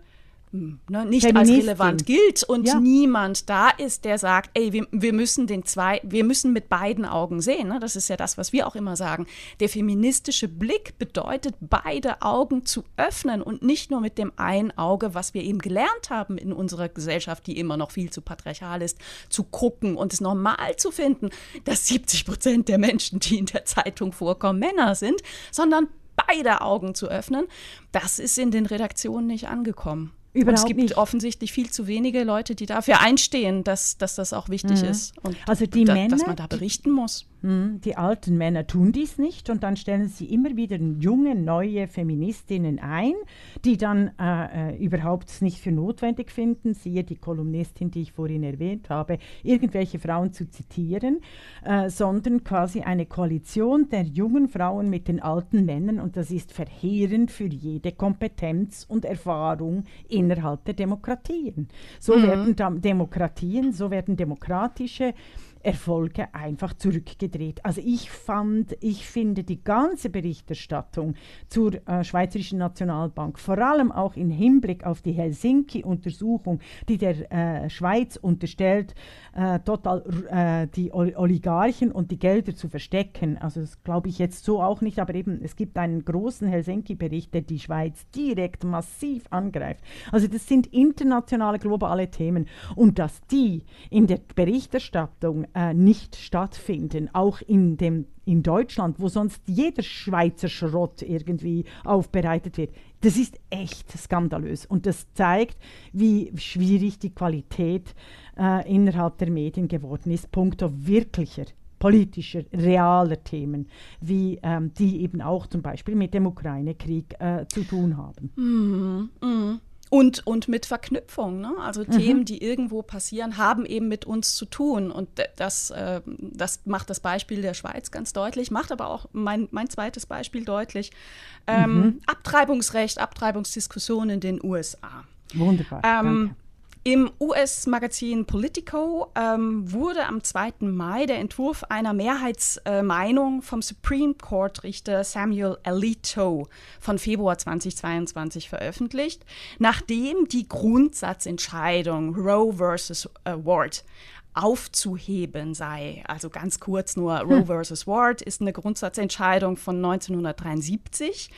ne, nicht als relevant gilt und ja. niemand da ist, der sagt, ey, wir, wir, müssen den zwei, wir müssen mit beiden Augen sehen. Ne? Das ist ja das, was wir auch immer sagen. Der feministische Blick bedeutet, beide Augen zu öffnen und nicht nur mit dem einen Auge, was wir eben gelernt haben in unserer Gesellschaft, die immer noch viel zu patriarchal ist, zu gucken und es normal zu finden, dass 70 Prozent der Menschen, die in der Zeitung vorkommen, Männer sind, sondern beide Augen zu öffnen. Das ist in den Redaktionen nicht angekommen. Überhaupt und es gibt nicht. offensichtlich viel zu wenige Leute, die dafür einstehen, dass, dass das auch wichtig mhm. ist. Und also die da, Männer, dass man da berichten muss. Hm, die alten Männer tun dies nicht und dann stellen sie immer wieder junge, neue Feministinnen ein, die dann äh, äh, überhaupt nicht für notwendig finden, siehe die Kolumnistin, die ich vorhin erwähnt habe, irgendwelche Frauen zu zitieren, äh, sondern quasi eine Koalition der jungen Frauen mit den alten Männern und das ist verheerend für jede Kompetenz und Erfahrung innerhalb der Demokratien. So mhm. werden Demokratien, so werden demokratische Erfolge einfach zurückgedreht. Also ich fand, ich finde die ganze Berichterstattung zur äh, Schweizerischen Nationalbank, vor allem auch im Hinblick auf die Helsinki-Untersuchung, die der äh, Schweiz unterstellt, äh, total äh, die Oligarchen und die Gelder zu verstecken. Also das glaube ich jetzt so auch nicht, aber eben es gibt einen großen Helsinki-Bericht, der die Schweiz direkt massiv angreift. Also das sind internationale, globale Themen und dass die in der Berichterstattung äh, nicht stattfinden, auch in, dem, in Deutschland, wo sonst jeder Schweizer Schrott irgendwie aufbereitet wird. Das ist echt skandalös und das zeigt, wie schwierig die Qualität äh, innerhalb der Medien geworden ist, punkto wirklicher politischer, realer Themen, wie ähm, die eben auch zum Beispiel mit dem Ukraine-Krieg äh, zu tun haben. Mm, mm. Und, und mit Verknüpfung. Ne? Also mhm. Themen, die irgendwo passieren, haben eben mit uns zu tun. Und das, äh, das macht das Beispiel der Schweiz ganz deutlich, macht aber auch mein, mein zweites Beispiel deutlich. Ähm, mhm. Abtreibungsrecht, Abtreibungsdiskussion in den USA. Wunderbar. Ähm, im US-Magazin Politico ähm, wurde am 2. Mai der Entwurf einer Mehrheitsmeinung äh, vom Supreme Court-Richter Samuel Alito von Februar 2022 veröffentlicht, nachdem die Grundsatzentscheidung Roe versus äh, Ward aufzuheben sei. Also ganz kurz nur, Roe hm. versus Ward ist eine Grundsatzentscheidung von 1973,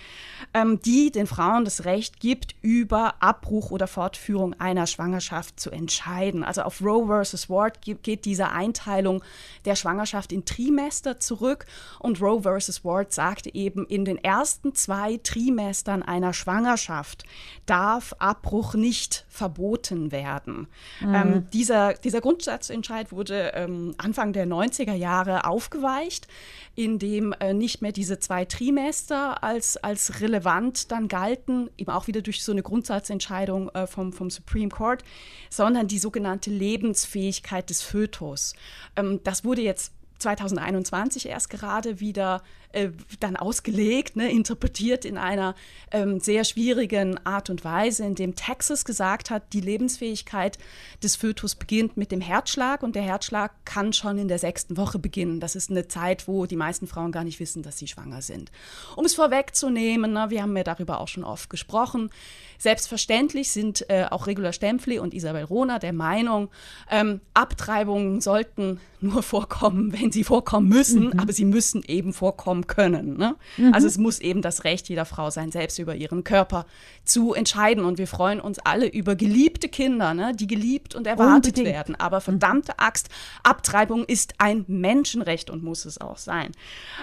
ähm, die den Frauen das Recht gibt, über Abbruch oder Fortführung einer Schwangerschaft zu entscheiden. Also auf Roe versus Ward geht diese Einteilung der Schwangerschaft in Trimester zurück und Roe versus Ward sagte eben, in den ersten zwei Trimestern einer Schwangerschaft darf Abbruch nicht verboten werden. Mhm. Ähm, dieser, dieser Grundsatzentscheidung Entscheid wurde ähm, Anfang der 90er Jahre aufgeweicht, in dem äh, nicht mehr diese zwei Trimester als, als relevant dann galten, eben auch wieder durch so eine Grundsatzentscheidung äh, vom, vom Supreme Court, sondern die sogenannte Lebensfähigkeit des Fötus. Ähm, das wurde jetzt 2021 erst gerade wieder äh, dann ausgelegt, ne, interpretiert in einer ähm, sehr schwierigen Art und Weise, in dem Texas gesagt hat, die Lebensfähigkeit des Fötus beginnt mit dem Herzschlag und der Herzschlag kann schon in der sechsten Woche beginnen. Das ist eine Zeit, wo die meisten Frauen gar nicht wissen, dass sie schwanger sind. Um es vorwegzunehmen, ne, wir haben ja darüber auch schon oft gesprochen, selbstverständlich sind äh, auch Regula Stempfli und Isabel Rohner der Meinung, ähm, Abtreibungen sollten nur vorkommen, wenn sie vorkommen müssen, mhm. aber sie müssen eben vorkommen bekommen können. Ne? Mhm. Also es muss eben das Recht jeder Frau sein, selbst über ihren Körper zu entscheiden. Und wir freuen uns alle über geliebte Kinder, ne? die geliebt und erwartet Unbedingt. werden. Aber mhm. verdammte Axt, Abtreibung ist ein Menschenrecht und muss es auch sein.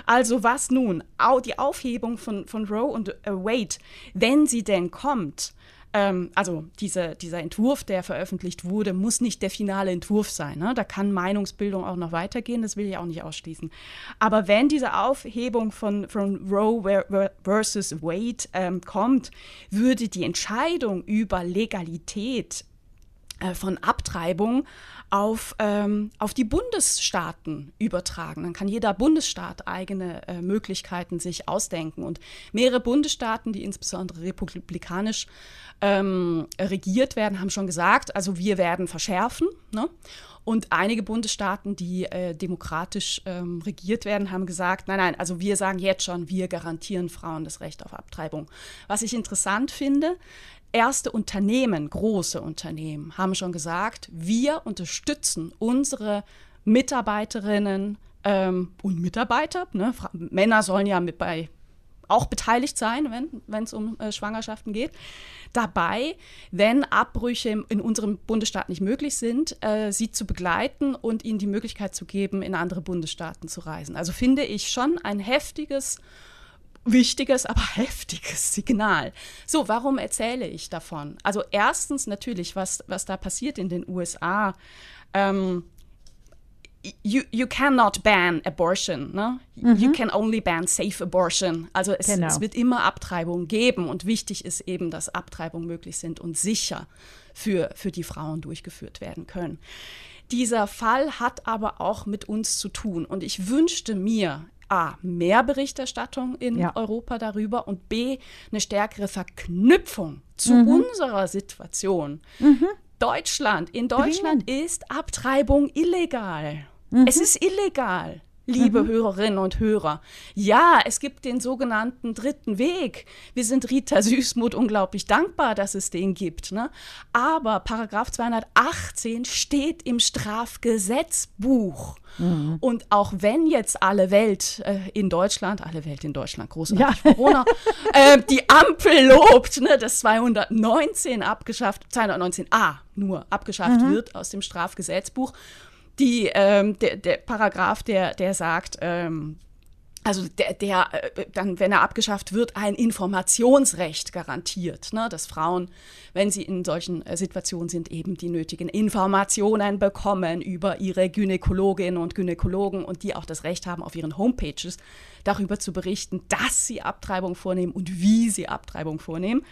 Also was nun? Die Aufhebung von, von Roe und Wade, wenn sie denn kommt, ähm, also diese, dieser Entwurf, der veröffentlicht wurde, muss nicht der finale Entwurf sein. Ne? Da kann Meinungsbildung auch noch weitergehen, das will ich auch nicht ausschließen. Aber wenn diese Aufhebung von, von Roe versus Wade ähm, kommt, würde die Entscheidung über Legalität äh, von Abtreibung auf, ähm, auf die Bundesstaaten übertragen. Dann kann jeder Bundesstaat eigene äh, Möglichkeiten sich ausdenken. Und mehrere Bundesstaaten, die insbesondere republikanisch ähm, regiert werden, haben schon gesagt, also wir werden verschärfen. Ne? Und einige Bundesstaaten, die äh, demokratisch ähm, regiert werden, haben gesagt, nein, nein, also wir sagen jetzt schon, wir garantieren Frauen das Recht auf Abtreibung. Was ich interessant finde, erste Unternehmen, große Unternehmen, haben schon gesagt, wir unterstützen unsere Mitarbeiterinnen ähm, und Mitarbeiter. Ne? Männer sollen ja mit bei auch beteiligt sein, wenn es um äh, Schwangerschaften geht. Dabei, wenn Abbrüche in, unserem Bundesstaat nicht möglich sind, äh, sie zu begleiten und ihnen die Möglichkeit zu geben, in andere Bundesstaaten zu reisen. Also finde ich schon ein heftiges wichtiges, aber heftiges Signal. So, warum erzähle ich davon? Also erstens natürlich, was, was da passiert in den USA. Ähm, you, you cannot ban abortion. Ne? Mhm. You can only ban safe abortion. Also es, genau. es wird immer Abtreibungen geben und wichtig ist eben, dass Abtreibungen möglich sind und sicher für, für die Frauen durchgeführt werden können. Dieser Fall hat aber auch mit uns zu tun und ich wünschte mir, A, mehr Berichterstattung in ja. Europa darüber und B, eine stärkere Verknüpfung zu mhm. unserer Situation. Mhm. Deutschland, in Deutschland Dringend. ist Abtreibung illegal. Mhm. Es ist illegal liebe mhm. Hörerinnen und Hörer. Ja, es gibt den sogenannten dritten Weg. Wir sind Rita Süßmuth unglaublich dankbar, dass es den gibt. Ne? Aber Paragraph 218 steht im Strafgesetzbuch. Mhm. Und auch wenn jetzt alle Welt äh, in Deutschland, alle Welt in Deutschland, großartig ja. Corona, äh, die Ampel lobt, ne, dass 219 abgeschafft, 219a nur abgeschafft mhm. wird aus dem Strafgesetzbuch die, ähm, der, der Paragraph, der, der sagt, ähm, also der, der äh, dann, wenn er abgeschafft wird, ein Informationsrecht garantiert, ne, dass Frauen, wenn sie in solchen äh, Situationen sind, eben die nötigen Informationen bekommen über ihre Gynäkologinnen und Gynäkologen und die auch das Recht haben, auf ihren Homepages darüber zu berichten, dass sie Abtreibung vornehmen und wie sie Abtreibung vornehmen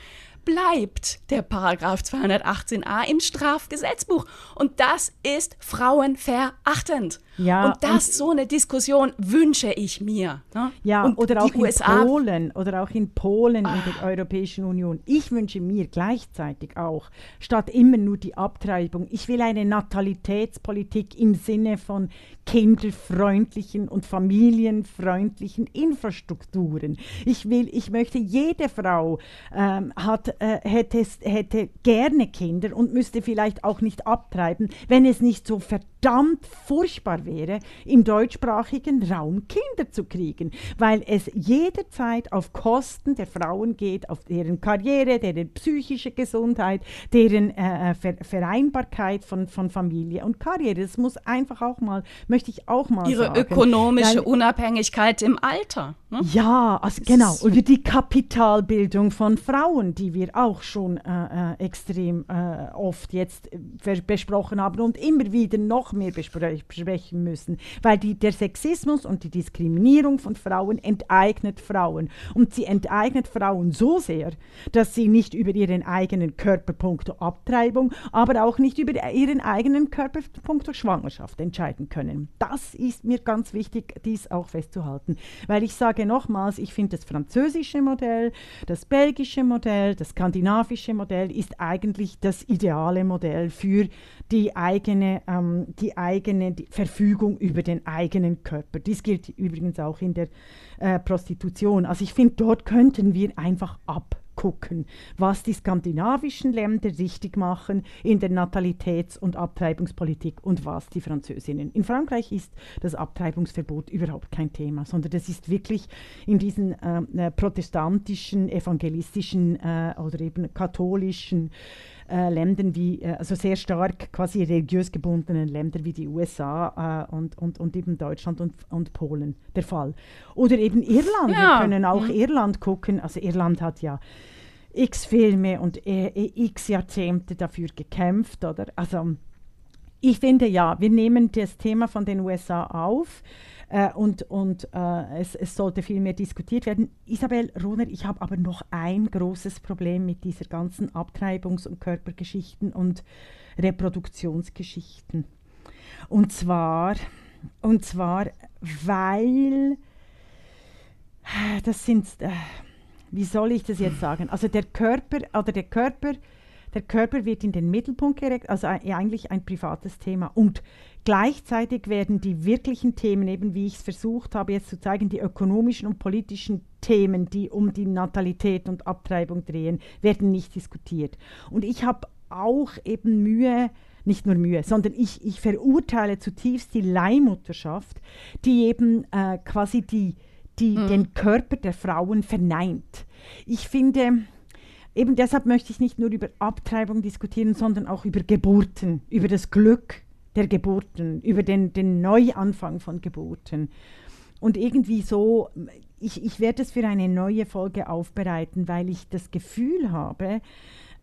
bleibt der Paragraph 218a im Strafgesetzbuch. Und das ist frauenverachtend. Ja, und das, und so eine Diskussion wünsche ich mir. Ne? Ja, und oder auch in USA Polen oder auch in Polen ah. in der Europäischen Union. Ich wünsche mir gleichzeitig auch, statt immer nur die Abtreibung, ich will eine Natalitätspolitik im Sinne von kinderfreundlichen und familienfreundlichen Infrastrukturen. Ich will, ich möchte, jede Frau ähm, hat, äh, hätte, hätte gerne Kinder und müsste vielleicht auch nicht abtreiben, wenn es nicht so verdammt furchtbar wäre, im deutschsprachigen Raum Kinder zu kriegen, weil es jederzeit auf Kosten der Frauen geht, auf deren Karriere, deren psychische Gesundheit, deren äh, äh Ver Vereinbarkeit von, von Familie und Karriere. Das muss einfach auch mal möchte ich auch mal Ihre sagen. ökonomische Weil, Unabhängigkeit im Alter. Ne? Ja, also genau. Und die Kapitalbildung von Frauen, die wir auch schon äh, äh extrem äh, oft jetzt besprochen haben und immer wieder noch mehr besprechen müssen, weil die, der Sexismus und die Diskriminierung von Frauen enteignet Frauen. Und sie enteignet Frauen so sehr, dass sie nicht über ihren eigenen Körperpunkt Abtreibung, aber auch nicht über ihren eigenen Körperpunkt Schwangerschaft entscheiden können. Das ist mir ganz wichtig, dies auch festzuhalten, weil ich sage nochmals, ich finde das französische Modell, das belgische Modell, das skandinavische Modell ist eigentlich das ideale Modell für die eigene, ähm, die eigene die Verfügung über den eigenen Körper. Dies gilt übrigens auch in der äh, Prostitution. Also ich finde, dort könnten wir einfach ab gucken, was die skandinavischen Länder richtig machen in der Natalitäts- und Abtreibungspolitik und was die Französinnen. In Frankreich ist das Abtreibungsverbot überhaupt kein Thema, sondern das ist wirklich in diesen äh, äh protestantischen, evangelistischen äh, oder eben katholischen äh, Ländern wie, äh, also sehr stark quasi religiös gebundenen Ländern wie die USA äh, und, und, und eben Deutschland und, und Polen der Fall. Oder eben Irland. Ja. Wir können auch mhm. Irland gucken. Also Irland hat ja x Filme und äh, x Jahrzehnte dafür gekämpft, oder? Also ich finde ja, wir nehmen das Thema von den USA auf. Äh, und und äh, es, es, sollte viel mehr diskutiert werden. Isabel Rohner, ich habe aber noch ein großes Problem mit dieser ganzen Abtreibungs- und Körpergeschichten und Reproduktionsgeschichten. Und zwar, und zwar, weil das sind, äh, wie soll ich das jetzt sagen? Also der Körper oder der Körper der Körper wird in den Mittelpunkt geregt, also eigentlich ein privates Thema. Und gleichzeitig werden die wirklichen Themen, eben wie ich es versucht habe jetzt zu zeigen, die ökonomischen und politischen Themen, die um die Natalität und Abtreibung drehen, werden nicht diskutiert. Und ich habe auch eben Mühe, nicht nur Mühe, sondern ich, ich verurteile zutiefst die Leihmutterschaft, die eben äh, quasi die, die mhm. den Körper der Frauen verneint. Ich finde, eben deshalb möchte ich nicht nur über Abtreibung diskutieren, sondern auch über Geburten, über das Glück der Geburten, über den, den Neuanfang von Geburten. Und irgendwie so, ich, ich werde es für eine neue Folge aufbereiten, weil ich das Gefühl habe,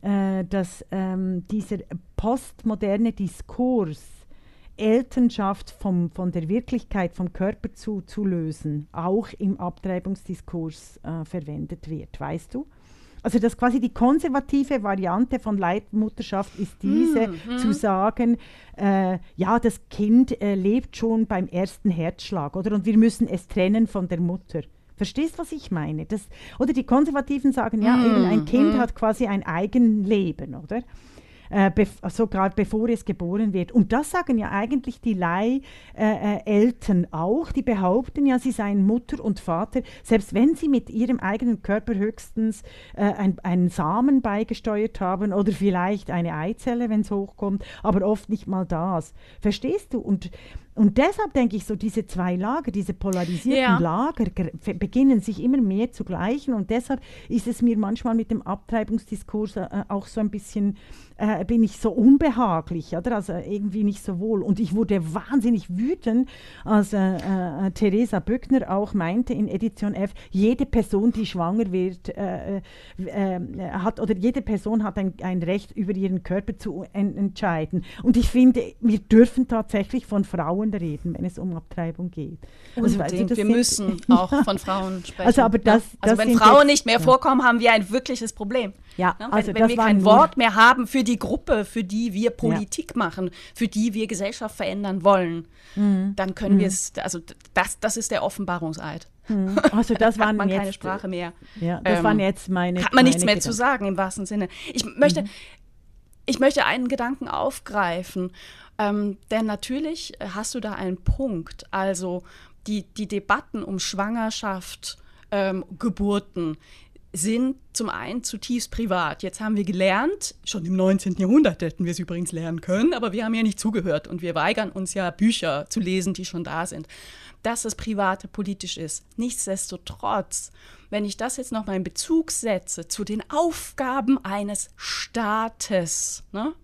äh, dass ähm, dieser postmoderne Diskurs, Elternschaft vom, von der Wirklichkeit, vom Körper zu, zu lösen, auch im Abtreibungsdiskurs äh, verwendet wird, weißt du? Also das quasi die konservative Variante von Leitmutterschaft ist diese, mm, zu sagen, äh, ja, das Kind äh, lebt schon beim ersten Herzschlag, oder? Und wir müssen es trennen von der Mutter. Verstehst, was ich meine? Das, oder die Konservativen sagen, ja, eben ein Kind mm. hat quasi ein Eigenleben, oder? Äh, bef sogar bevor es geboren wird. Und das sagen ja eigentlich die Leiheltern äh, auch. Die behaupten ja, sie seien Mutter und Vater, selbst wenn sie mit ihrem eigenen Körper höchstens äh, ein, einen Samen beigesteuert haben oder vielleicht eine Eizelle, wenn es hochkommt, aber oft nicht mal das. Verstehst du? Und und deshalb denke ich so, diese zwei Lager, diese polarisierten ja. Lager beginnen sich immer mehr zu gleichen und deshalb ist es mir manchmal mit dem Abtreibungsdiskurs äh, auch so ein bisschen äh, bin ich so unbehaglich, oder? Also irgendwie nicht so wohl. Und ich wurde wahnsinnig wütend, als äh, äh, Theresa Böckner auch meinte in Edition F, jede Person, die schwanger wird, äh, äh, hat oder jede Person hat ein, ein Recht, über ihren Körper zu en entscheiden. Und ich finde, wir dürfen tatsächlich von Frauen reden, wenn es um Abtreibung geht. Also, Unbedingt, wir müssen auch von Frauen sprechen. Also, aber das, also das wenn Frauen nicht mehr vorkommen, haben wir ein wirkliches Problem. Ja, ja, also wenn, wenn wir kein Wort mehr haben für die Gruppe, für die wir Politik ja. machen, für die wir Gesellschaft verändern wollen, mhm. dann können mhm. wir es, also das, das ist der Offenbarungseid. Mhm. Also das waren hat man jetzt, keine Sprache mehr. Ja, das ähm, waren jetzt meine. Hat man nichts mehr Gedanken. zu sagen im wahrsten Sinne. Ich möchte, mhm. ich möchte einen Gedanken aufgreifen, ähm, denn natürlich hast du da einen Punkt. Also die, die Debatten um Schwangerschaft, ähm, Geburten, sind zum einen zutiefst privat. Jetzt haben wir gelernt, schon im 19. Jahrhundert hätten wir es übrigens lernen können, aber wir haben ja nicht zugehört und wir weigern uns ja Bücher zu lesen, die schon da sind, dass das Private politisch ist. Nichtsdestotrotz, wenn ich das jetzt nochmal in Bezug setze zu den Aufgaben eines Staates, ne?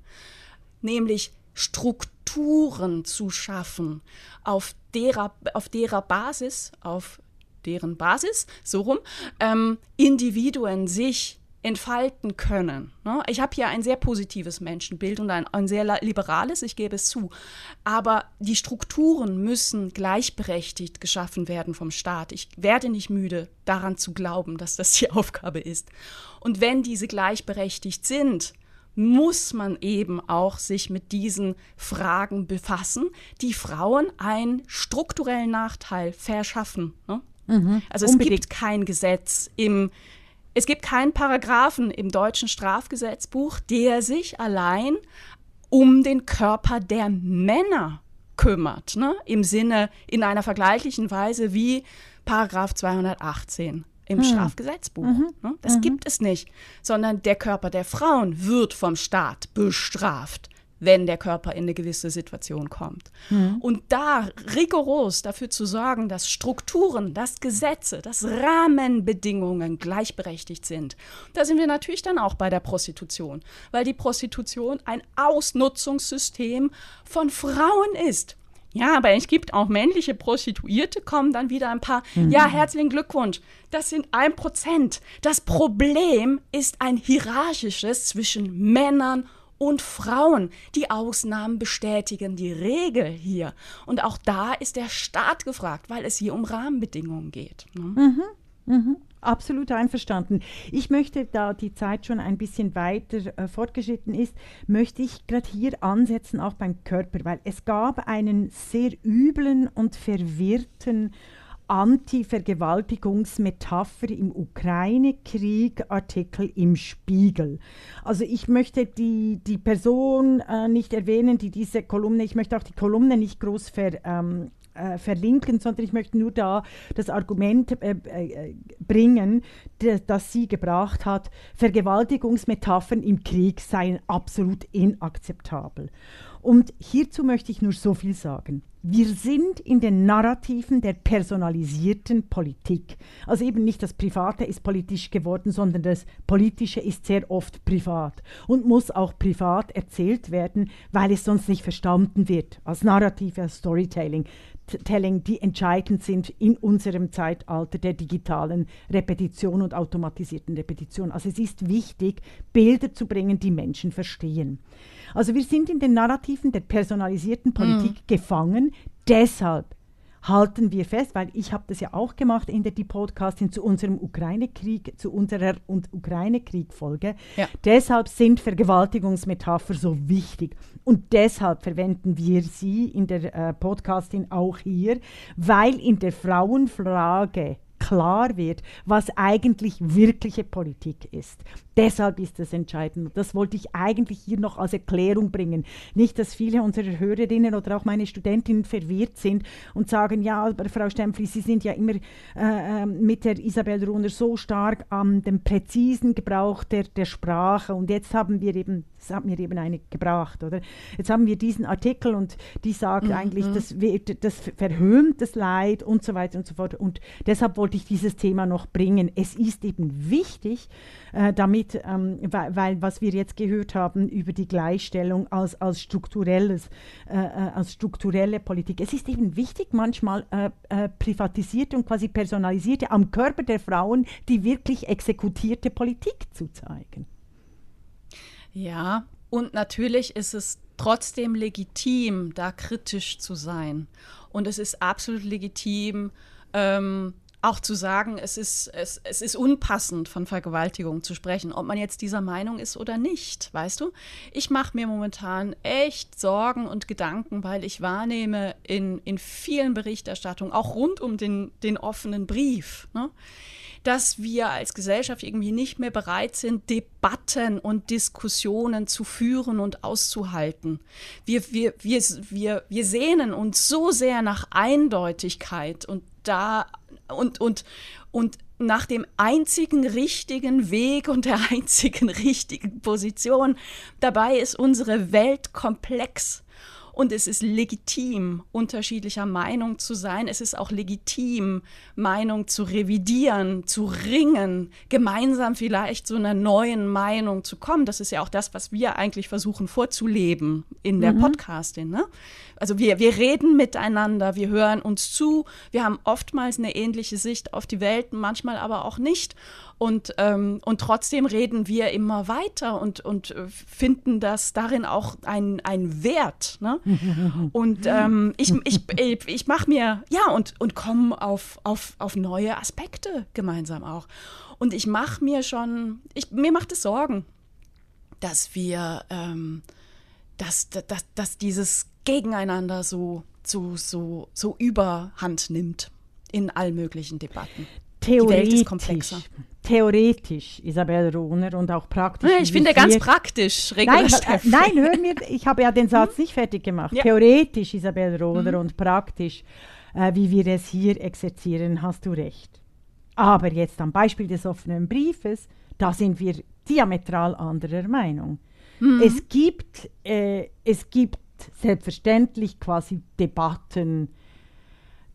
nämlich Strukturen zu schaffen, auf derer, auf derer Basis, auf deren Basis, so rum, ähm, Individuen sich entfalten können. Ne? Ich habe hier ein sehr positives Menschenbild und ein, ein, sehr liberales, ich gebe es zu. Aber die Strukturen müssen gleichberechtigt geschaffen werden vom Staat. Ich werde nicht müde, daran zu glauben, dass das die Aufgabe ist. Und wenn diese gleichberechtigt sind, muss man eben auch sich mit diesen Fragen befassen, die Frauen einen strukturellen Nachteil verschaffen. Ne? Mhm, also es unbedingt. gibt kein Gesetz im es gibt keinen Paragraphen im deutschen Strafgesetzbuch, der sich allein um den Körper der Männer kümmert, ne? im Sinne in einer vergleichlichen Weise wie Paragraph 218 im hm. Strafgesetzbuch. Mhm. Ne? Das mhm. gibt es nicht, sondern der Körper der Frauen wird vom Staat bestraft wenn der Körper in eine gewisse Situation kommt. Mhm. Und da rigoros dafür zu sorgen, dass Strukturen, dass Gesetze, dass Rahmenbedingungen gleichberechtigt sind. Da sind wir natürlich dann auch bei der Prostitution, weil die Prostitution ein Ausnutzungssystem von Frauen ist. Ja, aber es gibt auch männliche Prostituierte, kommen dann wieder ein paar. Mhm. Ja, herzlichen Glückwunsch. Das sind ein Prozent. Das Problem ist ein hierarchisches zwischen Männern und Frauen. Die Ausnahmen bestätigen die Regel hier. Und auch da ist der Staat gefragt, weil es hier um Rahmenbedingungen geht. Ne? Mhm, mhm. Absolut einverstanden. Ich möchte, da die Zeit schon ein bisschen weiter äh, fortgeschritten ist, möchte ich gerade hier ansetzen, auch beim Körper, weil es gab einen sehr üblen und verwirrten Anti-Vergewaltigungsmetapher im Ukraine-Krieg-Artikel im Spiegel. Also ich möchte die, die Person äh, nicht erwähnen, die diese Kolumne, ich möchte auch die Kolumne nicht groß ver, ähm, äh, verlinken, sondern ich möchte nur da das Argument äh, äh, bringen, das, sie gebracht hat, Vergewaltigungsmetaphern im Krieg seien absolut inakzeptabel. Und hierzu möchte ich nur so viel sagen. Wir sind in den Narrativen der personalisierten Politik. Also eben nicht das Private ist politisch geworden, sondern das Politische ist sehr oft privat und muss auch privat erzählt werden, weil es sonst nicht verstanden wird als Narrative, als Storytelling. Telling, die entscheidend sind in unserem Zeitalter der digitalen Repetition und automatisierten Repetition. Also es ist wichtig, Bilder zu bringen, die Menschen verstehen. Also wir sind in den Narrativen der personalisierten Politik mm. gefangen. Deshalb halten wir fest, weil ich habe das ja auch gemacht in der die Podcasting zu unserem Ukraine-Krieg, zu unserer Ukraine-Krieg-Folge. Ja. Deshalb sind Vergewaltigungsmetapher so wichtig und deshalb verwenden wir sie in der äh, Podcasting auch hier, weil in der Frauenfrage klar wird, was eigentlich wirkliche Politik ist. Deshalb ist das entscheidend. Das wollte ich eigentlich hier noch als Erklärung bringen. Nicht, dass viele unserer Hörerinnen oder auch meine Studentinnen verwirrt sind und sagen, ja, aber Frau Stempfli, Sie sind ja immer äh, ähm, mit der Isabel Runer so stark an dem präzisen Gebrauch der, der Sprache und jetzt haben wir eben, das hat mir eben eine gebracht, oder? Jetzt haben wir diesen Artikel und die sagt mhm. eigentlich, das, das verhöhnt das Leid und so weiter und so fort. Und deshalb wollte ich dieses Thema noch bringen. Es ist eben wichtig, äh, damit, ähm, weil, weil, was wir jetzt gehört haben über die Gleichstellung als, als, strukturelles, äh, äh, als strukturelle Politik, es ist eben wichtig, manchmal äh, äh, privatisierte und quasi personalisierte am Körper der Frauen die wirklich exekutierte Politik zu zeigen. Ja, und natürlich ist es trotzdem legitim, da kritisch zu sein. Und es ist absolut legitim, ähm, auch zu sagen, es ist, es, es ist unpassend, von Vergewaltigung zu sprechen, ob man jetzt dieser Meinung ist oder nicht, weißt du? Ich mache mir momentan echt Sorgen und Gedanken, weil ich wahrnehme in, in vielen Berichterstattungen, auch rund um den, den offenen Brief, ne, dass wir als Gesellschaft irgendwie nicht mehr bereit sind, Debatten und Diskussionen zu führen und auszuhalten. Wir, wir, wir, wir, wir sehnen uns so sehr nach Eindeutigkeit und da und, und, und nach dem einzigen richtigen Weg und der einzigen richtigen Position. Dabei ist unsere Welt komplex. Und es ist legitim, unterschiedlicher Meinung zu sein. Es ist auch legitim, Meinung zu revidieren, zu ringen, gemeinsam vielleicht zu einer neuen Meinung zu kommen. Das ist ja auch das, was wir eigentlich versuchen vorzuleben in der mhm. Podcasting. Ne? Also wir, wir reden miteinander, wir hören uns zu, wir haben oftmals eine ähnliche Sicht auf die Welt, manchmal aber auch nicht. Und, ähm, und trotzdem reden wir immer weiter und, und äh, finden das darin auch ein, ein Wert. Ne? Und ähm, ich, ich, ich, ich mache mir, ja, und, und komme auf, auf, auf neue Aspekte gemeinsam auch. Und ich mache mir schon, ich, mir macht es Sorgen, dass wir, ähm, dass, dass, dass dieses Gegeneinander so, so, so, so überhand nimmt in allen möglichen Debatten. Theoretisch, theoretisch, Isabel Rohner, und auch praktisch. Ich finde ganz praktisch, nein, äh, nein, hör mir, ich habe ja den Satz nicht fertig gemacht. Ja. Theoretisch, Isabel Rohner, mhm. und praktisch, äh, wie wir es hier exerzieren, hast du recht. Aber jetzt am Beispiel des offenen Briefes, da sind wir diametral anderer Meinung. Mhm. Es, gibt, äh, es gibt selbstverständlich quasi Debatten,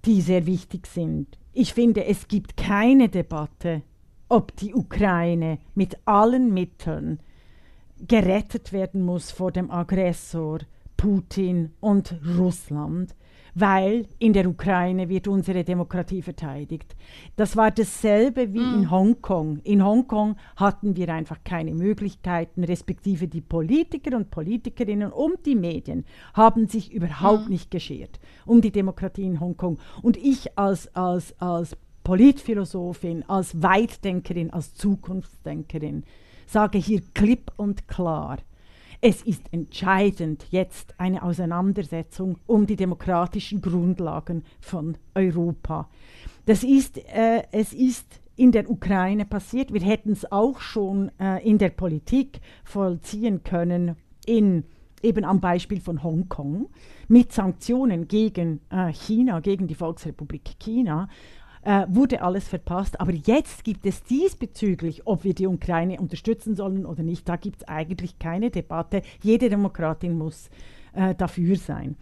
die sehr wichtig sind. Ich finde, es gibt keine Debatte, ob die Ukraine mit allen Mitteln gerettet werden muss vor dem Aggressor Putin und Russland weil in der Ukraine wird unsere Demokratie verteidigt. Das war dasselbe wie mm. in Hongkong. In Hongkong hatten wir einfach keine Möglichkeiten, respektive die Politiker und Politikerinnen und die Medien haben sich überhaupt mm. nicht geschert um die Demokratie in Hongkong. Und ich als, als, als Politphilosophin, als Weitdenkerin, als Zukunftsdenkerin sage hier klipp und klar, es ist entscheidend jetzt eine Auseinandersetzung um die demokratischen Grundlagen von Europa. Das ist, äh, es ist in der Ukraine passiert. Wir hätten es auch schon äh, in der Politik vollziehen können, in, eben am Beispiel von Hongkong, mit Sanktionen gegen äh, China, gegen die Volksrepublik China äh, wurde alles verpasst. Aber jetzt gibt es diesbezüglich, ob wir die Ukraine unterstützen sollen oder nicht, da gibt es eigentlich keine Debatte. Jede Demokratin muss äh, dafür sein.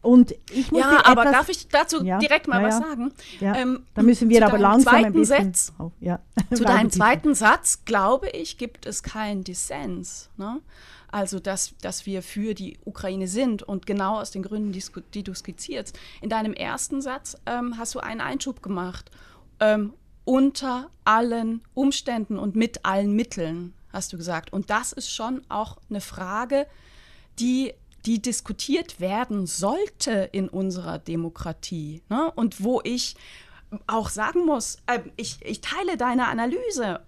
Und ich muss ja, aber darf ich dazu ja, direkt mal ja, was sagen? Ja, ähm, da müssen wir aber langsam ein bisschen. Satz, oh. Zu deinem zweiten Satz, glaube ich, gibt es keinen Dissens. Ne? Also, dass, dass wir für die Ukraine sind und genau aus den Gründen, die, die du skizzierst. In deinem ersten Satz ähm, hast du einen Einschub gemacht. Ähm, unter allen Umständen und mit allen Mitteln, hast du gesagt. Und das ist schon auch eine Frage, die, die diskutiert werden sollte in unserer Demokratie. Ne? Und wo ich auch sagen muss, äh, ich, ich teile deine Analyse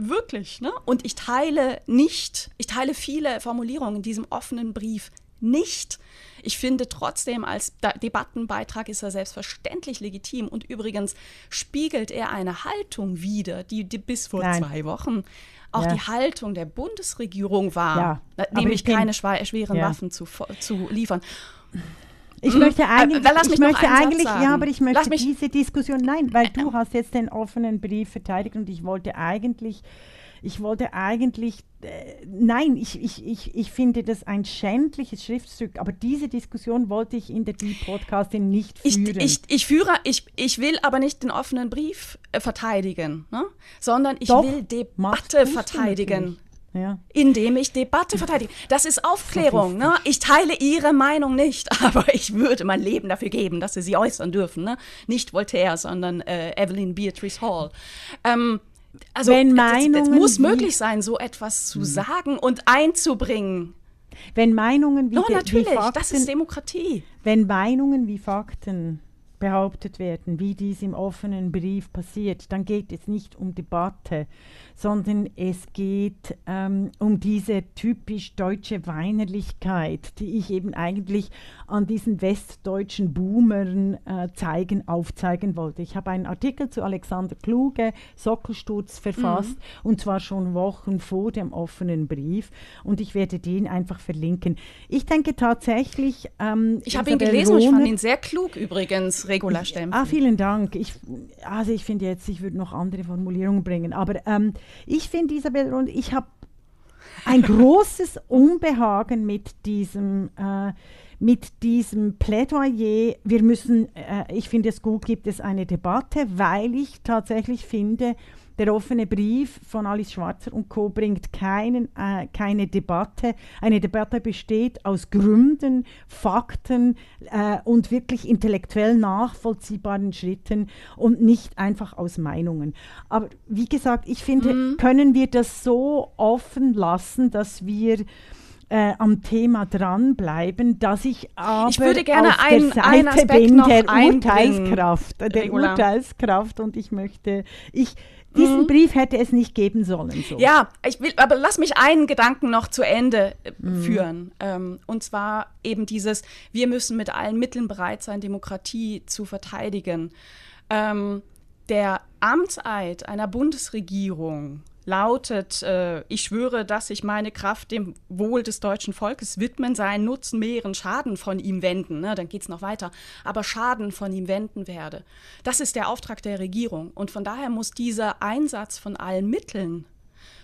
Wirklich, ne? Und ich teile nicht, ich teile viele Formulierungen in diesem offenen Brief nicht. Ich finde trotzdem, als Debattenbeitrag ist er selbstverständlich legitim. Und übrigens spiegelt er eine Haltung wider, die, die bis vor Nein. zwei Wochen auch ja. die Haltung der Bundesregierung war, ja. nämlich keine schweren ja. Waffen zu, zu liefern. Ich hm? möchte eigentlich, äh, ich möchte eigentlich ja, aber ich möchte diese Diskussion, nein, weil du hast jetzt den offenen Brief verteidigt und ich wollte eigentlich, ich wollte eigentlich, äh, nein, ich, ich, ich, ich finde das ein schändliches Schriftstück, aber diese Diskussion wollte ich in der Deep Podcasting nicht führen. Ich, ich, ich führe, ich, ich will aber nicht den offenen Brief äh, verteidigen, ne? sondern ich Doch, will Debatte verteidigen. Ja. Indem ich Debatte verteidige. Das ist Aufklärung. Ne? Ich teile Ihre Meinung nicht, aber ich würde mein Leben dafür geben, dass Sie sie äußern dürfen. Ne? Nicht Voltaire, sondern äh, Evelyn Beatrice Hall. Ähm, also es muss möglich sein, so etwas zu mhm. sagen und einzubringen. Wenn Meinungen wie, oh, natürlich, wie Fakten, das ist Demokratie. Wenn Meinungen wie Fakten behauptet werden, wie dies im offenen Brief passiert, dann geht es nicht um Debatte, sondern es geht ähm, um diese typisch deutsche Weinerlichkeit, die ich eben eigentlich an diesen westdeutschen Boomern äh, zeigen, aufzeigen wollte. Ich habe einen Artikel zu Alexander Kluge, Sockelsturz, verfasst mhm. und zwar schon Wochen vor dem offenen Brief und ich werde den einfach verlinken. Ich denke tatsächlich. Ähm, ich habe ihn gelesen Rohner, und ich fand ihn sehr klug übrigens, Regula Stempel. Ah, vielen Dank. Ich, also ich finde jetzt, ich würde noch andere Formulierungen bringen, aber ähm, ich finde Isabel und ich habe ein großes Unbehagen mit diesem, äh, mit diesem Plädoyer, wir müssen, äh, ich finde es gut, gibt es eine Debatte, weil ich tatsächlich finde, der offene Brief von Alice Schwarzer und Co. bringt keinen, äh, keine Debatte. Eine Debatte besteht aus Gründen, Fakten äh, und wirklich intellektuell nachvollziehbaren Schritten und nicht einfach aus Meinungen. Aber wie gesagt, ich finde, mhm. können wir das so offen lassen, dass wir äh, am Thema dranbleiben, dass ich aber ich würde gerne auf ein, der Seite bin der Urteilskraft, der. Urteilskraft und ich möchte, ich diesen mhm. Brief hätte es nicht geben sollen. So. Ja, ich will, aber lass mich einen Gedanken noch zu Ende äh, mhm. führen. Ähm, und zwar eben dieses, wir müssen mit allen Mitteln bereit sein, Demokratie zu verteidigen. Ähm, der Amtseid einer Bundesregierung lautet, äh, ich schwöre, dass ich meine Kraft dem Wohl des deutschen Volkes widmen, seinen Nutzen mehren, Schaden von ihm wenden, ne, dann geht es noch weiter, aber Schaden von ihm wenden werde. Das ist der Auftrag der Regierung. Und von daher muss dieser Einsatz von allen Mitteln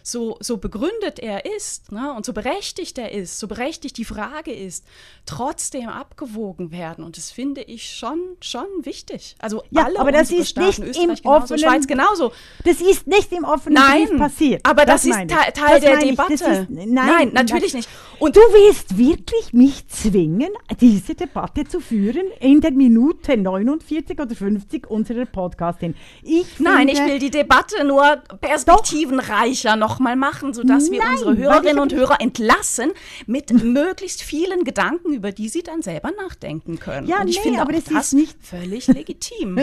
so, so begründet er ist ne, und so berechtigt er ist, so berechtigt die Frage ist, trotzdem abgewogen werden. Und das finde ich schon, schon wichtig. Also ja, alle aber das ist Staaten, nicht Österreich im genauso, offenen, Schweiz genauso. Das ist nicht im offenen Nein, Brief passiert. Aber das, das ist Teil, Teil der Debatte. Ist, nein, nein, natürlich nein. nicht. Und du willst wirklich mich zwingen, diese Debatte zu führen in der Minute 49 oder 50 unserer Podcastin. Ich finde, nein, ich will die Debatte nur perspektivenreicher nochmal machen, sodass dass wir Nein, unsere Hörerinnen und Hörer entlassen mit möglichst vielen Gedanken, über die sie dann selber nachdenken können. Ja, und ich nee, finde aber das, das ist nicht völlig legitim.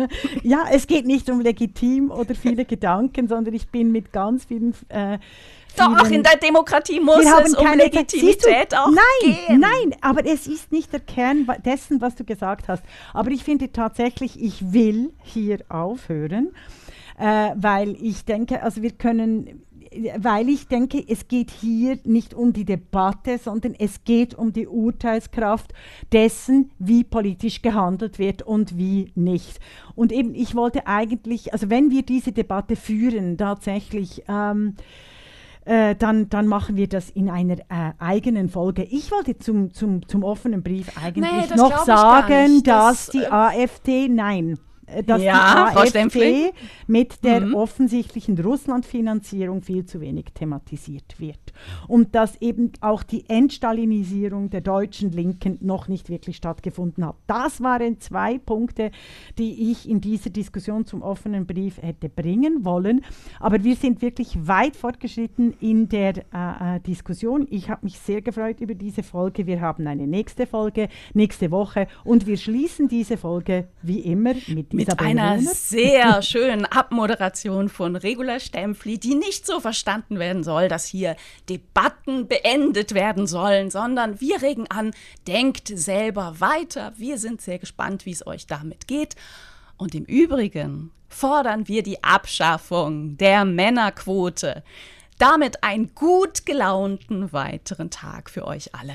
ja, es geht nicht um legitim oder viele Gedanken, sondern ich bin mit ganz vielen äh, doch, in der Demokratie muss es um Legitimität du, auch nein, gehen. Nein, aber es ist nicht der Kern dessen, was du gesagt hast. Aber ich finde tatsächlich, ich will hier aufhören, äh, weil ich denke, also wir können, weil ich denke, es geht hier nicht um die Debatte, sondern es geht um die Urteilskraft dessen, wie politisch gehandelt wird und wie nicht. Und eben, ich wollte eigentlich, also wenn wir diese Debatte führen, tatsächlich, ähm, äh, dann, dann machen wir das in einer äh, eigenen Folge. Ich wollte zum, zum, zum offenen Brief eigentlich nee, noch sagen, dass das, die äh, AfD, nein, dass ja, die AfD mit der mhm. offensichtlichen Russlandfinanzierung viel zu wenig thematisiert wird. Und dass eben auch die Entstalinisierung der deutschen Linken noch nicht wirklich stattgefunden hat. Das waren zwei Punkte, die ich in dieser Diskussion zum offenen Brief hätte bringen wollen. Aber wir sind wirklich weit fortgeschritten in der äh, äh Diskussion. Ich habe mich sehr gefreut über diese Folge. Wir haben eine nächste Folge nächste Woche und wir schließen diese Folge wie immer mit mit Isabel einer Rohner. sehr schönen Abmoderation von Regula Stempfli, die nicht so verstanden werden soll, dass hier Debatten beendet werden sollen, sondern wir regen an, denkt selber weiter. Wir sind sehr gespannt, wie es euch damit geht. Und im Übrigen fordern wir die Abschaffung der Männerquote. Damit einen gut gelaunten weiteren Tag für euch alle.